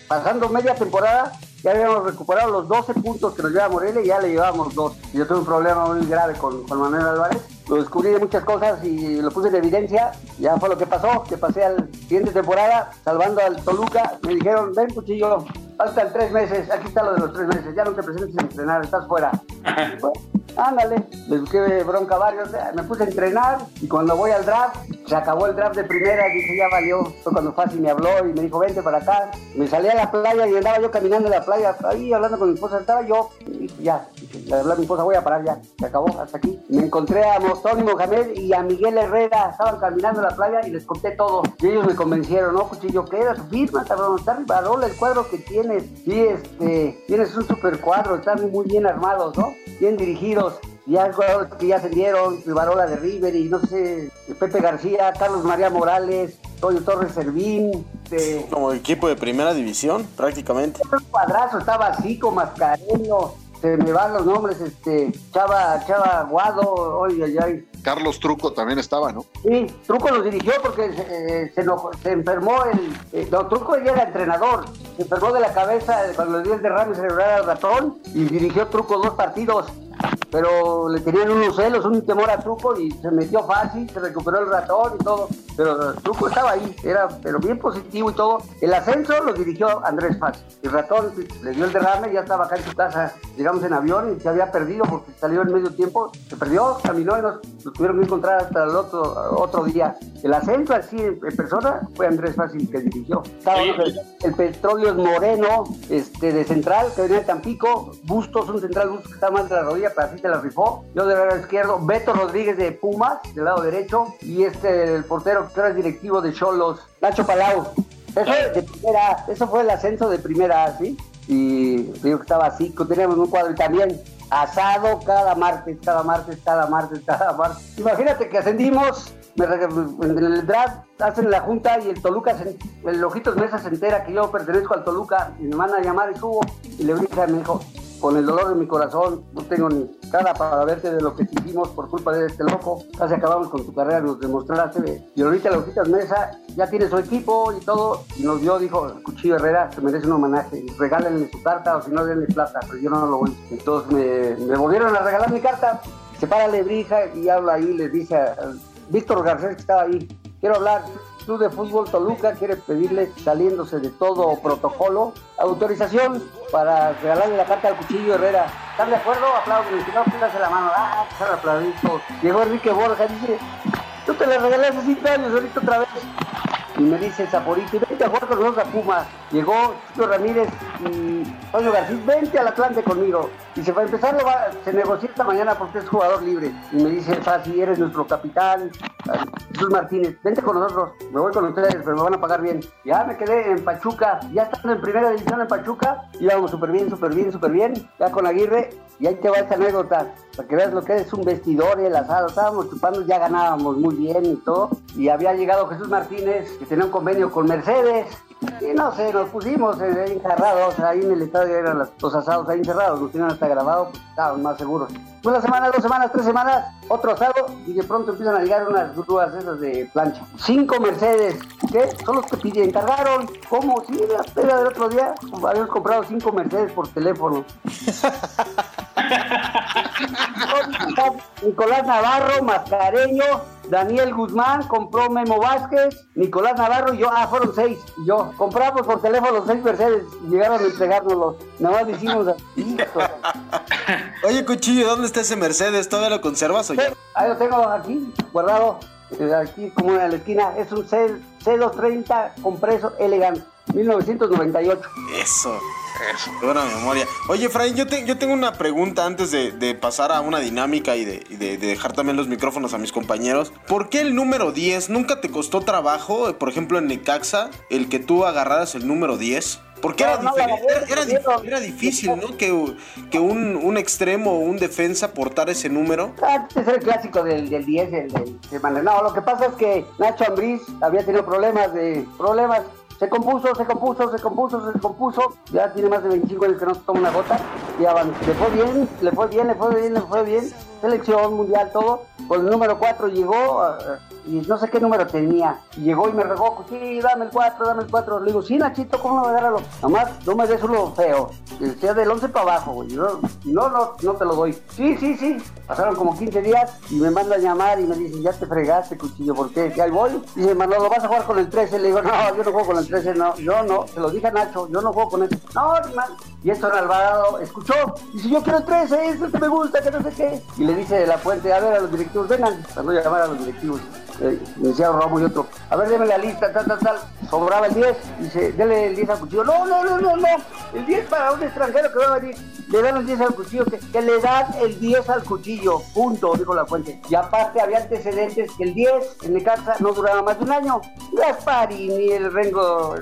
H: pasando media temporada, ya habíamos recuperado los 12 puntos que nos lleva Morelia y ya le llevábamos dos. Yo tuve un problema muy grave con, con Manuel Álvarez. Lo descubrí de muchas cosas y lo puse en evidencia. Ya fue lo que pasó, que pasé al siguiente temporada, salvando al Toluca. Me dijeron, ven cuchillo, faltan tres meses, aquí está lo de los tres meses, ya no te presentes a entrenar, estás fuera. Bueno, Ándale, les busqué bronca varios, eh, me puse a entrenar y cuando voy al draft, se acabó el draft de primera, dije ya valió. Fue cuando Fácil me habló y me dijo, vente para acá. Me salí a la playa y andaba yo caminando en la playa, ahí hablando con mi esposa, estaba yo, y ya, le hablé a mi esposa, voy a parar ya, se acabó, hasta aquí. Me encontré a y Mohamed y a Miguel Herrera, estaban caminando en la playa y les conté todo. Y ellos me convencieron, no, cuchillo, ¿qué era? Firma, cabrón, está rivarola el cuadro que tienes. Sí, este, tienes un super cuadro, están muy bien armados, ¿no? Bien dirigidos. Ya jugadores que ya ascendieron, Rivarola de River y no sé, Pepe García, Carlos María Morales, Toyo Torres Servín, de...
E: Como equipo de primera división, prácticamente.
H: Un cuadrazo, estaba así con Mascareño, se me van los nombres, este, Chava, Chava Guado, oye, ay, ay.
D: Carlos Truco también estaba, ¿no?
H: Sí, Truco los dirigió porque eh, se, enojó- se enfermó el... eh, no, Truco ya era entrenador, se enfermó de la cabeza cuando le dio el derrame cerebral al ratón y dirigió Truco dos partidos. Pero le tenían unos celos, un temor a Truco y se metió fácil, se recuperó el ratón y todo. Pero Truco estaba ahí, era pero bien positivo y todo. El ascenso lo dirigió Andrés Fácil. El ratón le dio el derrame, ya estaba acá en su casa, llegamos en avión y se había perdido porque salió en medio tiempo. Se perdió, caminó y nos, nos tuvieron que encontrar hasta el otro, otro día. El ascenso así en, persona fue Andrés Fácil que dirigió. Estaba el, el Petróleo Moreno, este, de central, que venía de Tampico, Bustos, un central Bustos que está mal de la rodilla, pero así la rifó. Yo del lado izquierdo, Beto Rodríguez de Pumas, del lado derecho, y este, el portero que ahora es directivo de Cholos, Nacho Palau. Eso, de primera, eso fue el ascenso de primera, A, ¿sí? Y digo que estaba así, teníamos un cuadro y también asado cada martes, cada martes, cada martes, cada martes. Imagínate que ascendimos, en el draft hacen la junta y el Toluca, el Ojitos Mesa se entera que yo pertenezco al Toluca y me mandan a llamar y subo y le brinca y me dijo, con el dolor de mi corazón, no tengo ni cara para verte de lo que hicimos por culpa de este loco. Casi acabamos con tu carrera, nos demostraste. Y ahorita la Ojitas Mesa ya tiene su equipo y todo. Y nos dio, dijo, Cuchillo Herrera se merece un homenaje. Regálenle su carta o si no, denle plata, pero yo no lo voy. Entonces me, me volvieron a regalar mi carta. Se para Lebrija y habla ahí, le dice a Víctor Garcés que estaba ahí. Quiero hablar. Club de Fútbol Toluca quiere pedirle, saliéndose de todo protocolo, autorización para regalarle la carta al Cuchillo Herrera. ¿Están de acuerdo? Aplauden. Si no, pídase la mano. Ah, todos. Llegó Enrique Borja dice, yo te la regalé hace cinco años, ahorita otra vez. Y me dice Zaporito, vente a jugar con nosotros a Puma. Llegó Chico Ramírez y Toño García, vente al Atlante conmigo. Y se va a empezar, lo va- se negocia esta mañana porque es jugador libre. Y me dice, Fasi, eres nuestro capitán. Ah, Jesús Martínez, vente con nosotros. Me voy con ustedes, pero me van a pagar bien. Ya me quedé en Pachuca, ya estando en primera división en Pachuca. Íbamos súper bien, súper bien, súper bien. Ya con Aguirre, y ahí te va esta anécdota. Para que veas lo que es un vestidor y el asado. Estábamos chupando, ya ganábamos muy bien y todo. Y había llegado Jesús Martínez, que tenía un convenio con Mercedes. Y no sé, nos pusimos eh, encerrados, ahí en el estadio eran los, los asados ahí encerrados, los tenían hasta grabados, pues, estaban más seguros. Una semana, dos semanas, tres semanas, otro asado, y de pronto empiezan a llegar unas grúas esas de plancha. Cinco Mercedes, ¿qué? Son los que pidieron, encargaron. ¿Cómo? Sí, la pega del otro día, habíamos comprado cinco Mercedes por teléfono. Nicolás Navarro, Mascareño, Daniel Guzmán, compró Memo Vázquez, Nicolás Navarro y yo, ah, fueron seis. Y yo, compramos por teléfono los seis Mercedes y llegaron a entregárnoslos. Nada más hicimos así.
E: Oye, Cuchillo, ¿dónde está ese Mercedes? ¿Todavía lo conservas o ya?
H: Ahí lo tengo aquí, guardado, eh, aquí como en la esquina. Es un C, C230 compreso elegante, 1998.
E: Eso. Eso. Buena memoria. Oye, Fray, yo, te- yo tengo una pregunta antes de, de pasar a una dinámica y, de, y de- de dejar también los micrófonos a mis compañeros. ¿Por qué el número 10 nunca te costó trabajo, eh, por ejemplo, en Necaxa, el que tú agarraras el número 10? Porque era,
H: No, no,
E: diferente-
H: la
E: era, era era difícil, ¿no? Que, que un, un extremo o un defensa portara ese número.
H: Ah, es el clásico del, del 10, el del. No, lo que pasa es que Nacho Ambriz había tenido problemas de problemas. Se compuso, se compuso, se compuso, se compuso. Ya tiene más de 25 años que no se toma una gota. Y avan- le fue bien, le fue bien, le fue bien, le fue bien. Selección mundial, todo. Con el número 4 llegó. ah, y no sé qué número tenía. Y llegó y me regó, sí, dame el 4, dame el 4. Le digo, sí, Nachito, ¿cómo no agárralo? Nomás no me des uno feo, que sea del 11 para abajo, güey. No, no, no, no te lo doy. Sí, sí, sí. Pasaron como 15 días y me manda a llamar y me dicen, ya te fregaste, cuchillo, ¿por qué? Y ahí voy. Dice, Manolo, ¿vas a jugar con el 13? Le digo, no, yo no juego con el 13, no, yo no. Se lo dije a Nacho, yo no juego con ese. No, mal. Y esto Alvarado escuchó. Dice, yo quiero el 13, es el que me gusta, que no sé qué. Y le dice de la puente, a ver a los directivos, vengan. Cuando llamar a los directivos. Eh, decía Romo y otro, a ver, deme la lista, tal, tal, tal. Sobraba el 10. Dice, dele el 10 al cuchillo. No, no, no, no, no. El 10 para un extranjero que va a venir. Le dan el 10 al cuchillo, que, le dan el 10 al cuchillo. Punto, dijo la fuente. Y aparte había antecedentes que el 10 en mi casa no duraba más de un año. Gasparini, el Rengo,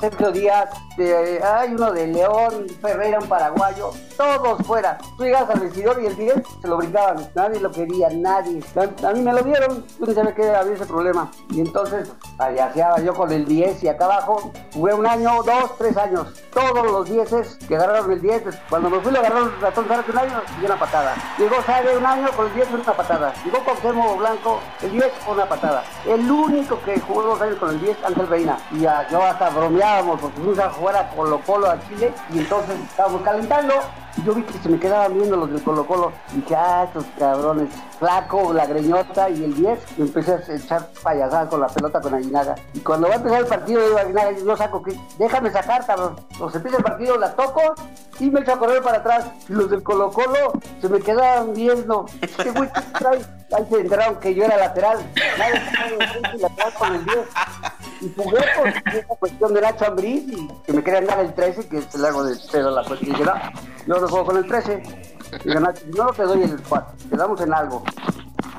H: Sergio Díaz, de- hay uno de León, Ferreira, un paraguayo, todos fuera. Tú llegabas al vestidor y el 10 se lo brincaban, nadie lo quería, nadie. A, mí me lo dieron, yo ni sabía que había ese problema. Y entonces payaseaba yo con el 10 y acá abajo jugué un año, dos, tres años. Todos los 10 que agarraron el 10, cuando me fui lo agarraron el ratón Zárate un año y una patada. Llegó Sabe un año con el 10 una patada. Llegó Cuauhtémoc Blanco el 10 una patada. El único que jugó dos años con el 10, Ángel Reina. Y ya, yo hasta bromeábamos porque fuimos a jugar a Colo Colo a Chile y entonces estábamos calentando. Y yo vi que se me quedaban viendo los del Colo Colo. Y dije, ah, estos cabrones, flaco, la greñota y el 10. Y empecé a echar payasadas con la pelota con Aguinaga. Y cuando va a empezar el partido, digo a Aguinaga, yo saco que, déjame sacar, cabrón. Los empieza el partido, la toco y me echo a correr para atrás. Y los del Colo Colo se me quedaban viendo. Este güey, ¿qué? Ahí se enteraron que yo era lateral. Nadie sabe, lateral con el 10. Y jugué por esa cuestión de Nacho Ambriz y que me querían dar el 13, que se le hago de pedo la cuestión. Y no, no juego con el 13. Y Nacho, no te doy el 4, quedamos en algo.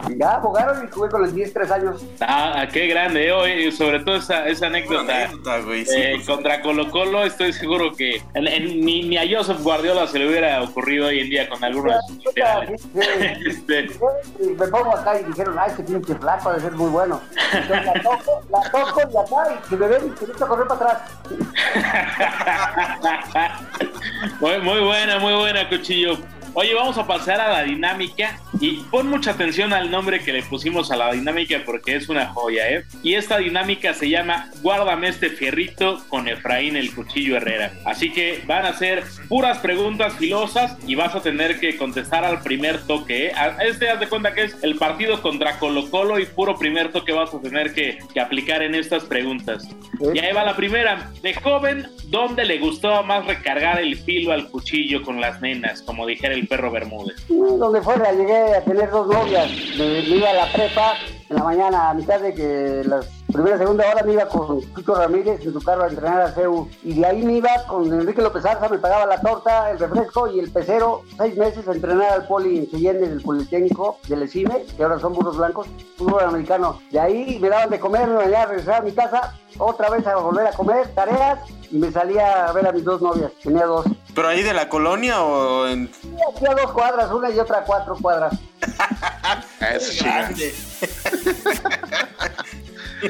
H: Y ya jugaron y jugué con el 10 tres años.
C: Ah, qué grande, eh, oye, sobre todo esa, esa anécdota.
E: Anécdota, güey, sí,
C: eh,
E: pues.
C: contra Colo Colo, estoy seguro que en- en- ni, ni a Joseph Guardiola se le hubiera ocurrido hoy en día con alguno de sus laterales. Este,
H: me pongo acá y dijeron, ay, este pinche flaco de ser muy bueno. Entonces la toco, la toco y acá y que me ven y se correr para atrás.
C: muy, muy buena, muy buena, Cuchillo. Oye, vamos a pasar a la dinámica y pon mucha atención al nombre que le pusimos a la dinámica porque es una joya, ¿eh? Y esta dinámica se llama Guárdame este fierrito con Efraín el Cuchillo Herrera. Así que van a ser puras preguntas filosas y vas a tener que contestar al primer toque, ¿eh? Este, haz de cuenta que es el partido contra Colo Colo y puro primer toque vas a tener que, que aplicar en estas preguntas. Y ahí va la primera. De joven, ¿dónde le gustaba más recargar el filo al cuchillo con las nenas, como dijera el perro Bermúdez?
H: Donde fuera, llegué a tener dos novias. Me, iba a la prepa en la mañana, a mitad de que las primera segunda hora me iba con Chico Ramírez en su carro a entrenar a CEU. Y de ahí me iba con Enrique López Arza, me pagaba la torta, el refresco y el pecero. Seis meses a entrenar al poli en Cheyenne del Politécnico del ECIME, que ahora son burros blancos, fútbol americano. De ahí me daban de comer, me bañaba, regresaba a mi casa, otra vez a volver a comer, tareas, y me salía a ver a mis dos novias. Tenía dos.
E: ¿Pero ahí de la colonia o en...?
H: Sí, hacía dos cuadras, una y otra cuatro cuadras.
D: Eso.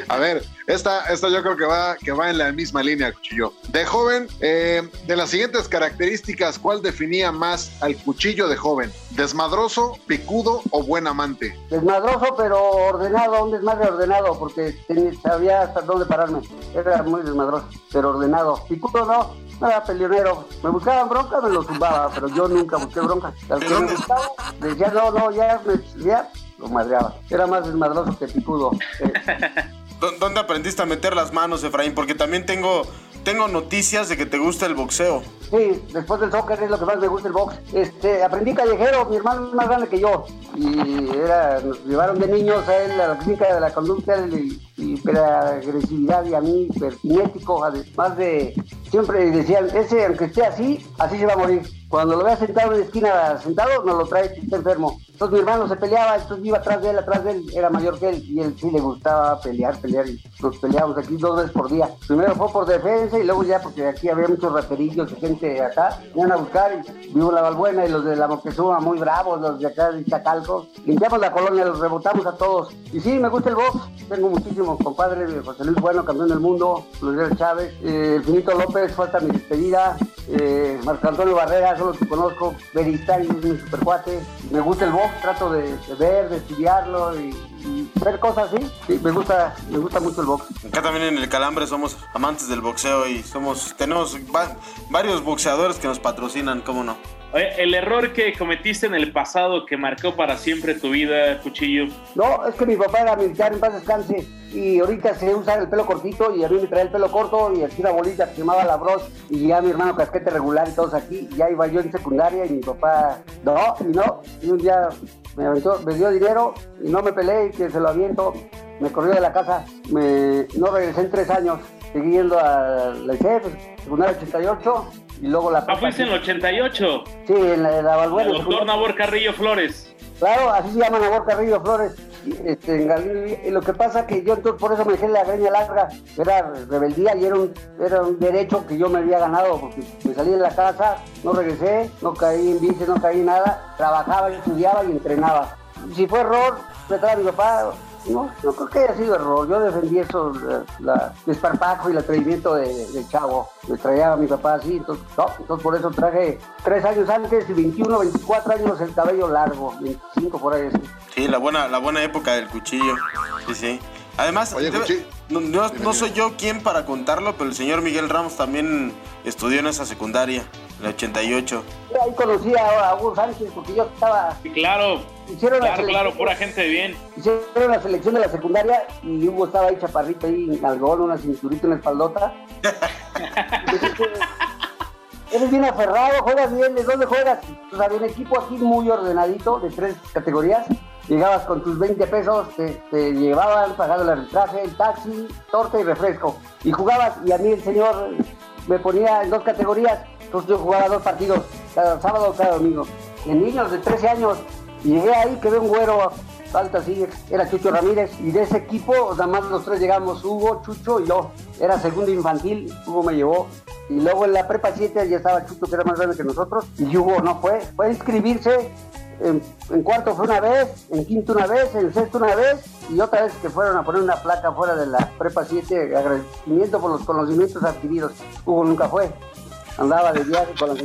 D: A ver, esta, esta yo creo que va, que va en la misma línea, Cuchillo. De joven, eh, de las siguientes características, ¿cuál definía más al cuchillo de joven? ¿Desmadroso, picudo o buen amante?
H: Desmadroso, pero ordenado, un desmadre ordenado, porque tenía- sabía hasta dónde pararme. Era muy desmadroso, pero ordenado. Picudo no, no era peleonero. Me buscaban bronca, me lo zumbaba, pero yo nunca busqué bronca. Al que me buscaba, decía, no, no, ya, me, ya, lo madreaba. Era más desmadroso que picudo. Eh,
E: ¿Dó- ¿Dónde aprendiste a meter las manos, Efraín? Porque también tengo, tengo noticias de que te gusta el boxeo.
H: Sí, después del soccer es lo que más me gusta el box. Este, aprendí callejero, mi hermano es más grande que yo. Y era, nos llevaron de niños a él a la clínica de la conducta y, hiperagresividad y a mí hipercinético, además de siempre decían, ese aunque esté así, así se va a morir. Cuando lo veas sentado en la esquina, sentado, nos lo trae que está enfermo. Entonces mi hermano se peleaba, entonces iba atrás de él, atrás de él, era mayor que él, y él sí le gustaba pelear, pelear, y nos peleábamos aquí dos veces por día. Primero fue por defensa y luego ya porque aquí había muchos raterillos y gente acá, iban a buscar y vimos la Valbuena y los de la Moctezuma muy bravos, los de acá de Chacalco. Limpiamos la colonia, los rebotamos a todos. Y sí, me gusta el box, tengo muchísimos compadres, José Luis Bueno, campeón del mundo, Luis Chávez, eh, Finito López, falta mi despedida, eh, Marco Antonio Solo que conozco, Beristari es mi supercuate, me gusta el box, trato de, ver, de estudiarlo y, ver cosas así, sí, me gusta, me gusta mucho el box.
E: Acá también en el Calambre somos amantes del boxeo y somos tenemos va- varios boxeadores que nos patrocinan, ¿cómo no?
C: El error que cometiste en el pasado que marcó para siempre tu vida, Cuchillo.
H: No, es que mi papá era militar en paz descanse y ahorita se usa el pelo cortito y a mí me traía el pelo corto y aquí una bolita que se llamaba la broche y ya mi hermano casquete regular y todos aquí, ya iba yo en secundaria y mi papá, no, y no, y un día me, aventó, me dio dinero y no me peleé y que se lo aviento, me corrió de la casa, me, no regresé en tres años, seguí yendo a la ICEF, secundaria 88 y luego la...
C: Ah, fuiste en el 88.
H: Sí, en la, la Balbuena,
C: El doctor Nabor Carrillo Flores.
H: Claro, así se llama Nabor Carrillo Flores. Este, en Galilea. Y lo que pasa que yo entonces por eso me dejé la greña larga, era rebeldía y era un, era un derecho que yo me había ganado, porque me salí de la casa, no regresé, no caí en bici, no caí en nada, trabajaba, estudiaba y entrenaba. Si fue error, me trae mi papá, no, no creo que haya sido error, yo defendí eso, el desparpajo y el atrevimiento de, de chavo, me traía a mi papá así, entonces, no, entonces por eso traje tres años antes y 21, 24 años el cabello largo, 25 por ahí así.
E: Sí, la buena, la buena época del cuchillo. Sí, sí. Además,
B: Oye,
E: debe-
B: Cuchi-
E: no, no- no soy yo quien para contarlo, pero el señor Miguel Ramos también estudió en esa secundaria, en el 88.
H: Ahí conocí a, a Hugo Sánchez porque yo estaba,
C: Sí, claro.
H: hicieron la
C: Claro,
H: selección,
C: claro, pura gente de bien.
H: hicieron la selección de la secundaria y Hugo estaba ahí chaparrito ahí en algodón, una cinturita, una espaldota. Eres bien aferrado, juegas bien, ¿de dónde juegas? Pues había un equipo aquí muy ordenadito, de tres categorías. Llegabas con tus 20 pesos, te, te llevaban pagando el arbitraje, el taxi, torta y refresco. Y jugabas, y a mí el señor me ponía en dos categorías, entonces yo jugaba dos partidos, cada sábado cada domingo. En niños de 13 años, llegué ahí, quedé un güero alto así, era Chucho Ramírez, y de ese equipo, nada más los tres llegamos, Hugo, Chucho y yo. Era segundo infantil, Hugo me llevó. Y luego en la prepa 7 ya estaba Chucho, que era más grande que nosotros, y Hugo no fue. Fue a inscribirse, en, cuarto fue una vez, en quinto una vez, en sexto una vez, y otra vez que fueron a poner una placa fuera de la prepa 7, agradecimiento por los conocimientos adquiridos. Hugo nunca fue. Andaba de viaje con la,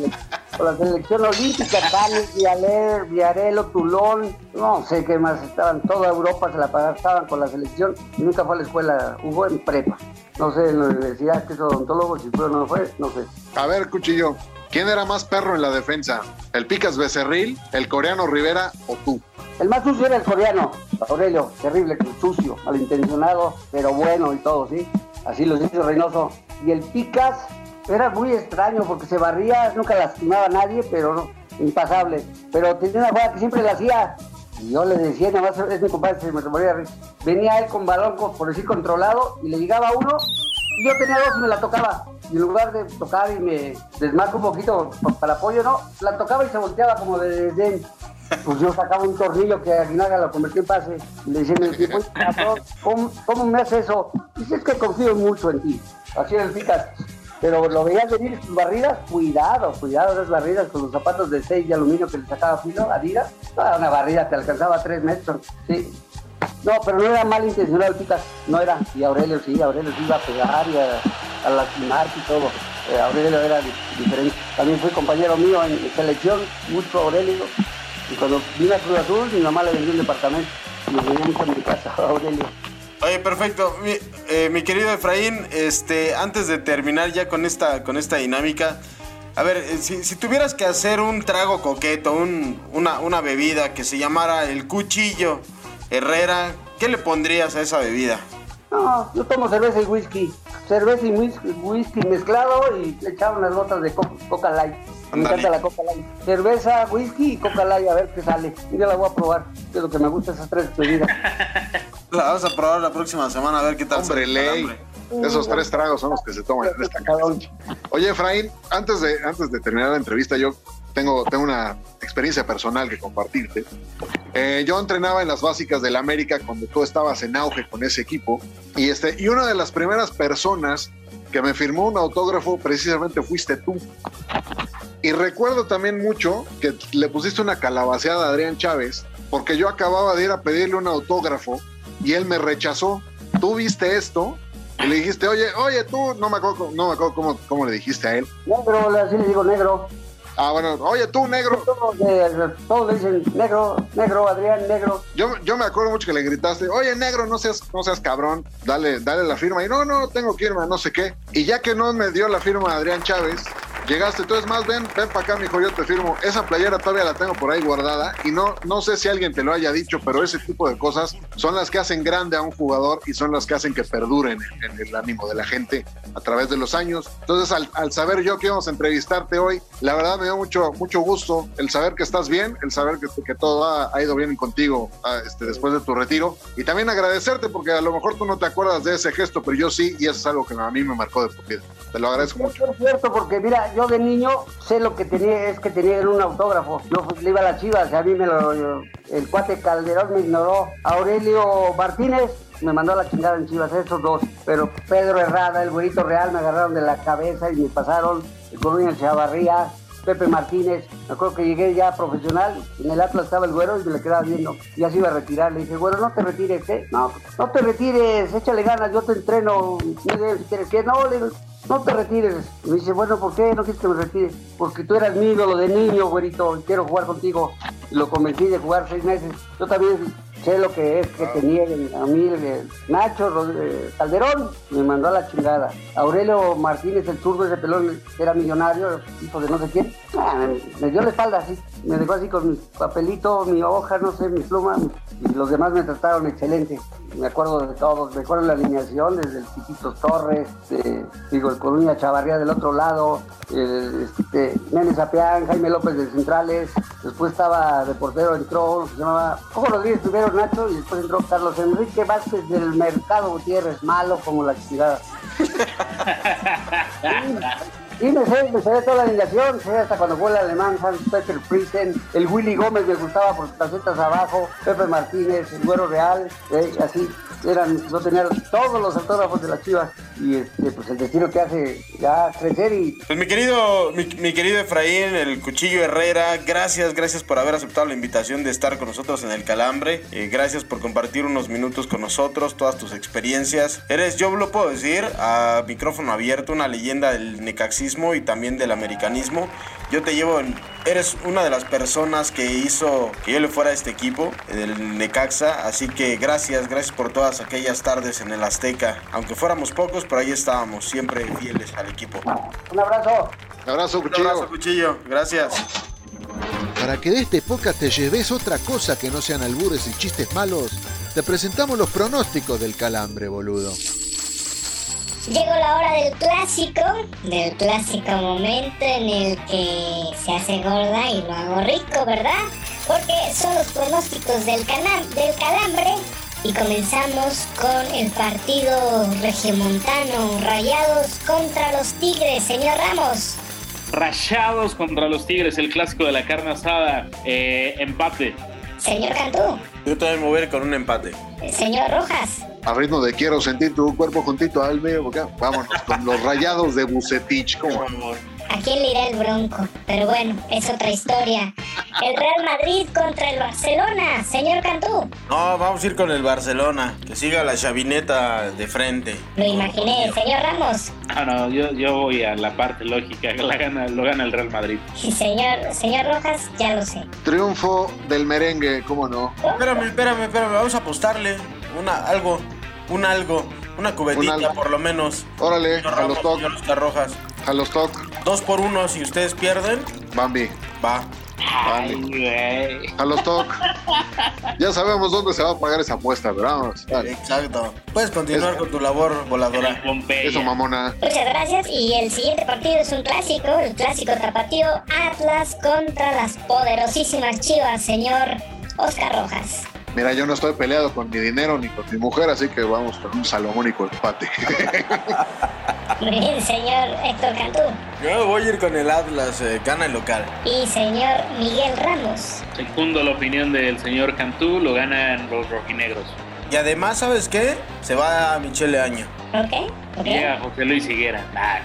H: con la selección olímpica, Canes, Vialer, Viarelo, Tulón, no sé qué más, estaban, toda Europa se la pagaban con la selección y nunca fue a la escuela, Hugo en prepa. No sé, en la universidad, que es odontólogo, si fue o no fue, no sé.
D: A ver, Cuchillo, ¿quién era más perro en la defensa? ¿El Picas Becerril, el coreano Rivera o tú?
H: El más sucio era el coreano, Aurelio, terrible, sucio, malintencionado, pero bueno y todo, ¿sí? Así lo dice Reynoso. Y el Picas era muy extraño porque se barría, nunca lastimaba a nadie, pero no, impasable. Pero tenía una jugada que siempre la hacía. Y yo le decía, nada más es mi compadre, se me moría. Venía él con balón, por decir, controlado, y le llegaba uno, yo tenía dos y me la tocaba. Y en lugar de tocar y me desmarco un poquito pa- para apoyo, no, la tocaba y se volteaba como de desdén. Pues yo sacaba un tornillo que Aguinaga lo convertí en pase. Y le decía en el equipo, "Oye, cabrón, ¿cómo, cómo me hace eso? Dice, es que confío mucho en ti. Así el Picas. Pero lo veías venir sus barridas, cuidado, cuidado esas barridas con los zapatos de 6 de aluminio que le sacaba filo, Adidas. Ah, una barrida que alcanzaba 3 metros. Sí. No, pero no era mal intencionado Picas, no era. Y Aurelio sí, Aurelio sí iba a pegar y a, a lastimar y todo. Eh, Aurelio era di- diferente. También fue compañero mío en selección, mucho Aurelio. Y cuando vine a Cruz Azul, mi mamá le vendió un departamento. Me venía mucho a mi casa, Aurelio.
E: Oye, perfecto. Mi, eh, mi querido Efraín, este, antes de terminar ya con esta, con esta dinámica, a ver, eh, si, si tuvieras que hacer un trago coqueto, un- una, una bebida que se llamara el cuchillo Herrera, ¿qué le pondrías a esa bebida?
H: No, yo tomo cerveza y whisky. Cerveza y whisky, whisky mezclado y le echaba unas gotas de co- Coca Light. Me encanta la Coca Light. Cerveza, whisky y Coca Light, a ver qué sale. Y yo la voy a probar. Es lo que me gusta esas tres bebidas.
E: La vamos a probar la próxima semana a ver qué tal.
D: Hombre, ley. Esos tres tragos son los que se toman en esta casa. Oye, Efraín, antes de, antes de terminar la entrevista, yo tengo, tengo una experiencia personal que compartirte. Eh, yo entrenaba en las básicas del América cuando tú estabas en auge con ese equipo. Y, este, y una de las primeras personas que me firmó un autógrafo precisamente fuiste tú. Y recuerdo también mucho que le pusiste una calabaceada a Adrián Chávez porque yo acababa de ir a pedirle un autógrafo y él me rechazó. ¿Tú viste esto? Y le dijiste, oye, oye, tú, no me acuerdo, no me acuerdo cómo, cómo le dijiste a él.
H: Negro, así le digo negro.
D: Ah, bueno, oye, tú, negro.
H: Todos, le dicen negro, negro, Adrián, negro.
D: Yo, yo me acuerdo mucho que le gritaste, oye, negro, no seas, no seas cabrón, dale, dale la firma. Y no, no, tengo que irme, no sé qué. Y ya que no me dio la firma Adrián Chávez, llegaste, entonces más, ven, ven para acá, mijo, yo te firmo. Esa playera todavía la tengo por ahí guardada y no, no sé si alguien te lo haya dicho, pero ese tipo de cosas son las que hacen grande a un jugador y son las que hacen que perduren en, en el ánimo de la gente a través de los años. Entonces, al, al saber yo que íbamos a entrevistarte hoy, la verdad me dio mucho, mucho gusto el saber que estás bien, el saber que, que todo ha, ha ido bien contigo ah, este, después de tu retiro y también agradecerte porque a lo mejor tú no te acuerdas de ese gesto, pero yo sí y eso es algo que a mí me marcó de por vida. Te lo agradezco mucho.
H: Es cierto, porque mira, yo de niño sé lo que tenía, es que tenía en un autógrafo. Yo le iba a las chivas, a mí me lo. yo- el cuate Calderón me ignoró. Aurelio Martínez me mandó a la chingada en chivas, esos dos. Pero Pedro Herrada, el güerito real, me agarraron de la cabeza y me pasaron. El Coruña Chavarría, Pepe Martínez. Me acuerdo que llegué ya profesional, en el Atlas estaba el güero y me le quedaba viendo. Ya se iba a retirar. Le dije, güero, no te retires, ¿eh? No, no te retires, échale ganas, yo te entreno. Mire, si quieres que no, le digo, no te retires. Me dice, bueno, ¿por qué no quieres que me retire? Porque tú eras mi ídolo de niño, güerito, y quiero jugar contigo. Lo convencí de jugar seis meses. Yo también sé lo que es que tenía el- a mí el, Nacho Calderón, me mandó a la chingada. Aurelio Martínez, el zurdo ese pelón, era millonario, hijo de no sé quién, ah, me, me dio la espalda así, me dejó así con mi papelito, mi hoja, no sé, mi pluma, y los demás me trataron excelente. Me acuerdo de todos, me acuerdo de la alineación, desde el Chiquito Torres, eh, digo, el Coruña Chavarría del otro lado, el, este, Nene Sapeán, Jaime López de Centrales, después estaba de portero, entró, se llamaba Coco Rodríguez y después entró Carlos Enrique Vázquez del Mercado Gutiérrez, malo como la chingada. Y me sé, me sé toda la alineación, sé hasta cuando fue el alemán Hans Peter Friesen, el Willy Gómez me gustaba por tarjetas abajo, Pepe Martínez, el Güero Real, eh, así eran, yo tenía todos los autógrafos de las chivas y este, pues el destino que hace ya crecer y
E: Pues mi querido, mi, mi querido Efraín, el Cuchillo Herrera, gracias, gracias por haber aceptado la invitación de estar con nosotros en el Calambre. Eh, gracias por compartir unos minutos con nosotros, todas tus experiencias. Eres, yo lo puedo decir, a micrófono abierto, una leyenda del necaxismo y también del americanismo. Yo te llevo en, eres una de las personas que hizo que yo le fuera a este equipo, del Necaxa, así que gracias, gracias por todas aquellas tardes en el Azteca. Aunque fuéramos pocos, pero ahí estábamos, siempre fieles al equipo.
H: un abrazo.
D: Un abrazo,
E: Un
D: cuchillo.
E: abrazo, cuchillo. Gracias.
I: Para que de esta época te lleves otra cosa que no sean albures y chistes malos, te presentamos los pronósticos del calambre, boludo.
F: Llegó la hora del clásico, del clásico momento en el que se hace gorda y lo hago rico, ¿verdad? Porque son los pronósticos del, del calambre y comenzamos con el partido regiomontano Rayados contra los Tigres, señor Ramos.
C: Rayados contra los Tigres, el clásico de la carne asada. Eh, empate.
F: Señor Cantú,
E: Yo también me voy a ir con un empate.
F: señor Rojas,
D: A ritmo de quiero sentir tu cuerpo juntito al mío, porque vámonos con los rayados de Bucetich. ¿cómo?
F: ¿a quién le irá el Bronco? Pero bueno, es otra historia. El Real Madrid contra el Barcelona, señor Cantú.
E: No, vamos a ir con el Barcelona. Que siga la chavineta de frente.
F: Lo imaginé, señor Ramos.
C: Ah, no, yo, yo voy a la parte lógica. La gana, lo gana el Real Madrid.
F: Y señor, señor Rojas, ya lo sé.
D: Triunfo del merengue, ¿cómo no?
E: Espérame, espérame, espérame. Vamos a apostarle. Una, algo. Un algo. Una cubetita,
D: Un algo.
E: por lo menos.
D: Órale, a los toc,
E: Rojas.
D: a los toc,
E: Dos por uno, si ustedes pierden,
D: Bambi,
E: va.
C: Ay, güey.
D: a los toc. Ya sabemos dónde se va a pagar esa apuesta, pero vamos.
E: Exacto. Puedes continuar
D: Es-
E: con tu labor voladora.
D: Eso, mamona.
F: Muchas gracias. Y el siguiente partido es un clásico, el clásico tapatío Atlas contra las poderosísimas Chivas, señor Oscar Rojas.
D: Mira, yo no estoy peleado con mi dinero ni con mi mujer, así que vamos con un salomónico empate.
F: Bien, señor Héctor Cantú.
E: Yo voy a ir con el Atlas, eh, gana el local.
F: Y señor Miguel Ramos.
C: Segundo la opinión del señor Cantú, lo ganan los rojinegros.
E: Y además, ¿sabes qué? Se va a Michele Año.
F: ¿Ok? ¿Ok?
C: Llega José Luis Higuera. Nah.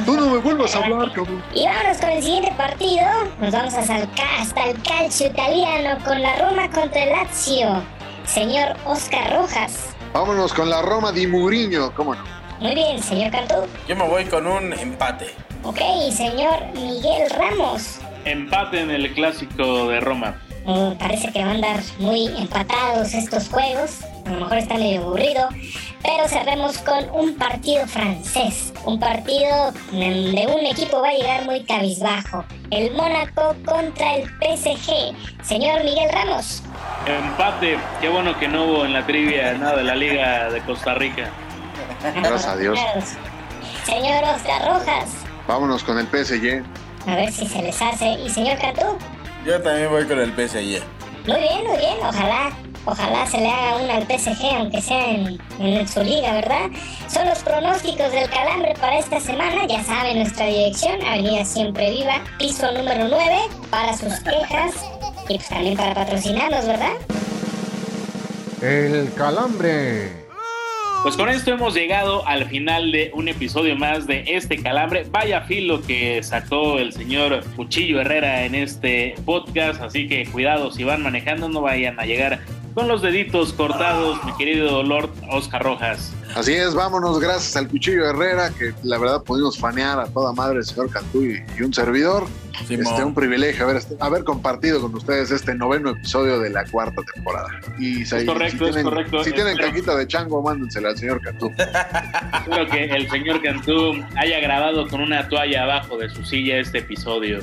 D: Tú no me vuelvas a hablar, cabrón.
F: Y vámonos con el siguiente partido. Nos vamos a salcar hasta el calcio italiano con la Roma contra el Lazio. Señor Oscar Rojas.
D: Vámonos con la Roma di Mourinho, ¿cómo no?
F: Muy bien, señor Cantú.
E: Yo me voy con un empate.
F: Ok, señor Miguel Ramos.
C: Empate en el clásico de Roma.
F: Mm, parece que van a andar muy empatados estos juegos. A lo mejor está medio aburrido. Pero cerremos con un partido francés. Un partido donde un equipo va a llegar muy cabizbajo. El Mónaco contra el PSG. Señor Miguel Ramos.
C: Empate. Qué bueno que no hubo en la trivia nada de la Liga de Costa Rica.
D: Gracias a Dios.
F: Señor Oscar Rojas.
D: Vámonos con el PSG.
F: A ver si se les hace. ¿Y señor Cantú?
E: Yo también voy con el PSG.
F: Muy bien, muy bien. Ojalá, ojalá se le haga una al PSG, aunque sea en, en su liga, ¿verdad? Son los pronósticos del calambre para esta semana. Ya saben nuestra dirección, Avenida Siempre Viva, piso número 9, para sus quejas y pues también para patrocinarnos, ¿verdad?
B: El calambre.
C: Pues con esto hemos llegado al final de un episodio más de este calambre. Vaya filo que sacó el señor Cuchillo Herrera en este podcast, así que cuidado si van manejando, no vayan a llegar con los deditos cortados, mi querido Lord Oscar Rojas.
D: Así es, vámonos, gracias al Cuchillo Herrera, que la verdad pudimos fanear a toda madre el señor Cantú y, y un servidor. Este, un privilegio haber, haber compartido con ustedes este noveno episodio de la cuarta temporada. Y si-
C: correcto,
D: si
C: es
D: tienen,
C: correcto.
D: Si tienen
C: Espero-
D: caquita de chango, mándensela al señor Cantú.
C: Espero que el señor Cantú haya grabado con una toalla abajo de su silla este episodio.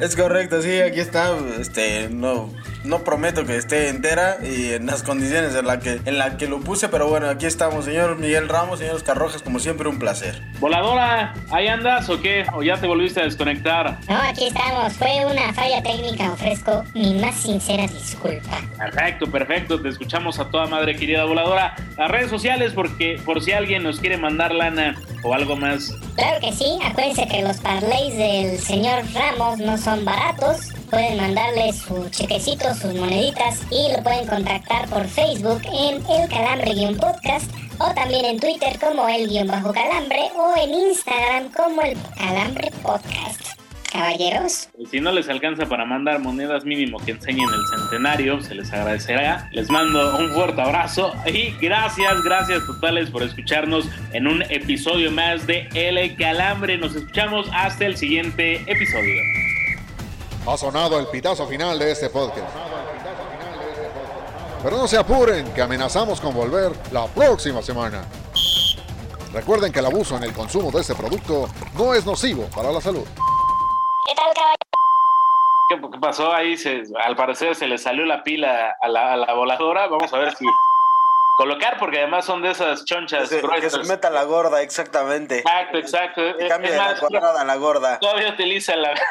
E: Es correcto, sí, aquí está. Este, no, no prometo que esté entera y en las condiciones en la que, en la que lo puse, pero bueno, aquí estamos, señor Miguel Ramos, señor Oscar Rojas, como siempre, un placer.
C: Voladora, ¿ahí andas o qué? ¿O ya te volviste a desconectar?
F: No, aquí estamos. Fue una falla técnica. Ofrezco mi más sincera disculpa.
C: Perfecto, perfecto. Te escuchamos a toda madre querida voladora. Las redes sociales, porque por si alguien nos quiere mandar lana o algo más.
F: Claro que sí, acuérdense que los parlays del señor Ramos no son baratos. Pueden mandarle su chequecito, sus moneditas y lo pueden contactar por Facebook en El Calambre-Podcast o también en Twitter como El-Calambre o en Instagram como El Calambre Podcast. Caballeros,
C: Si no les alcanza para mandar monedas mínimo que enseñen el centenario, se les agradecerá. Les mando un fuerte abrazo y gracias, gracias totales por escucharnos en un episodio más de El Calambre. Nos escuchamos hasta el siguiente episodio.
B: Ha sonado el pitazo final de este podcast. Pero no se apuren, que amenazamos con volver la próxima semana. Recuerden que el abuso en el consumo de este producto no es nocivo para la salud.
F: ¿Qué tal caballeros?
C: ¿Qué, qué pasó ahí? Se- al parecer se le salió la pila a la, a la voladora. Vamos a ver si colocar, porque además son de esas chonchas
E: Que se, que
C: gruesas.
E: se meta la gorda, exactamente.
C: Exacto, exacto.
E: Que de la cuadrada a la gorda.
C: todavía utiliza la...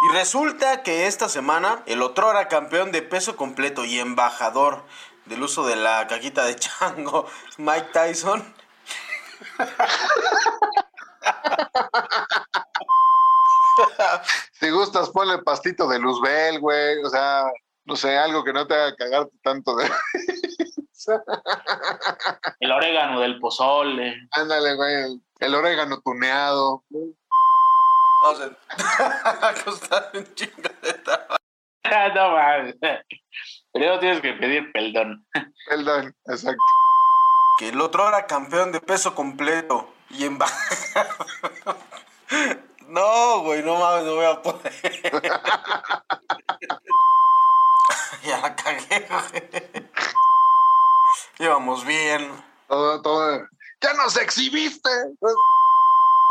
E: Y resulta que esta semana el otrora campeón de peso completo y embajador del uso de la caquita de chango, Mike Tyson,
D: Si gustas, ponle pastito de Luzbel, güey. O sea, no sé, algo que no te haga cagarte tanto de.
C: El orégano del pozole.
D: Ándale, güey. El, el orégano tuneado.
E: vamos a costar un chingo de trabajo.
C: Ah, no mames. Primero tienes que pedir perdón.
D: Perdón, exacto.
E: Que el otrora campeón de peso completo y embajador. No, güey, no mames, no voy a poder. ya la cagué, güey. Íbamos bien.
D: Todo, todo. ¡Ya nos exhibiste!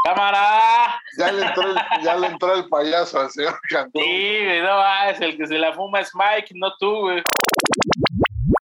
C: ¡Cámara!
D: Ya le entró el, ya le entró el payaso al señor Cantú.
C: Sí, güey, no, es el que se la fuma es Mike, no tú, güey.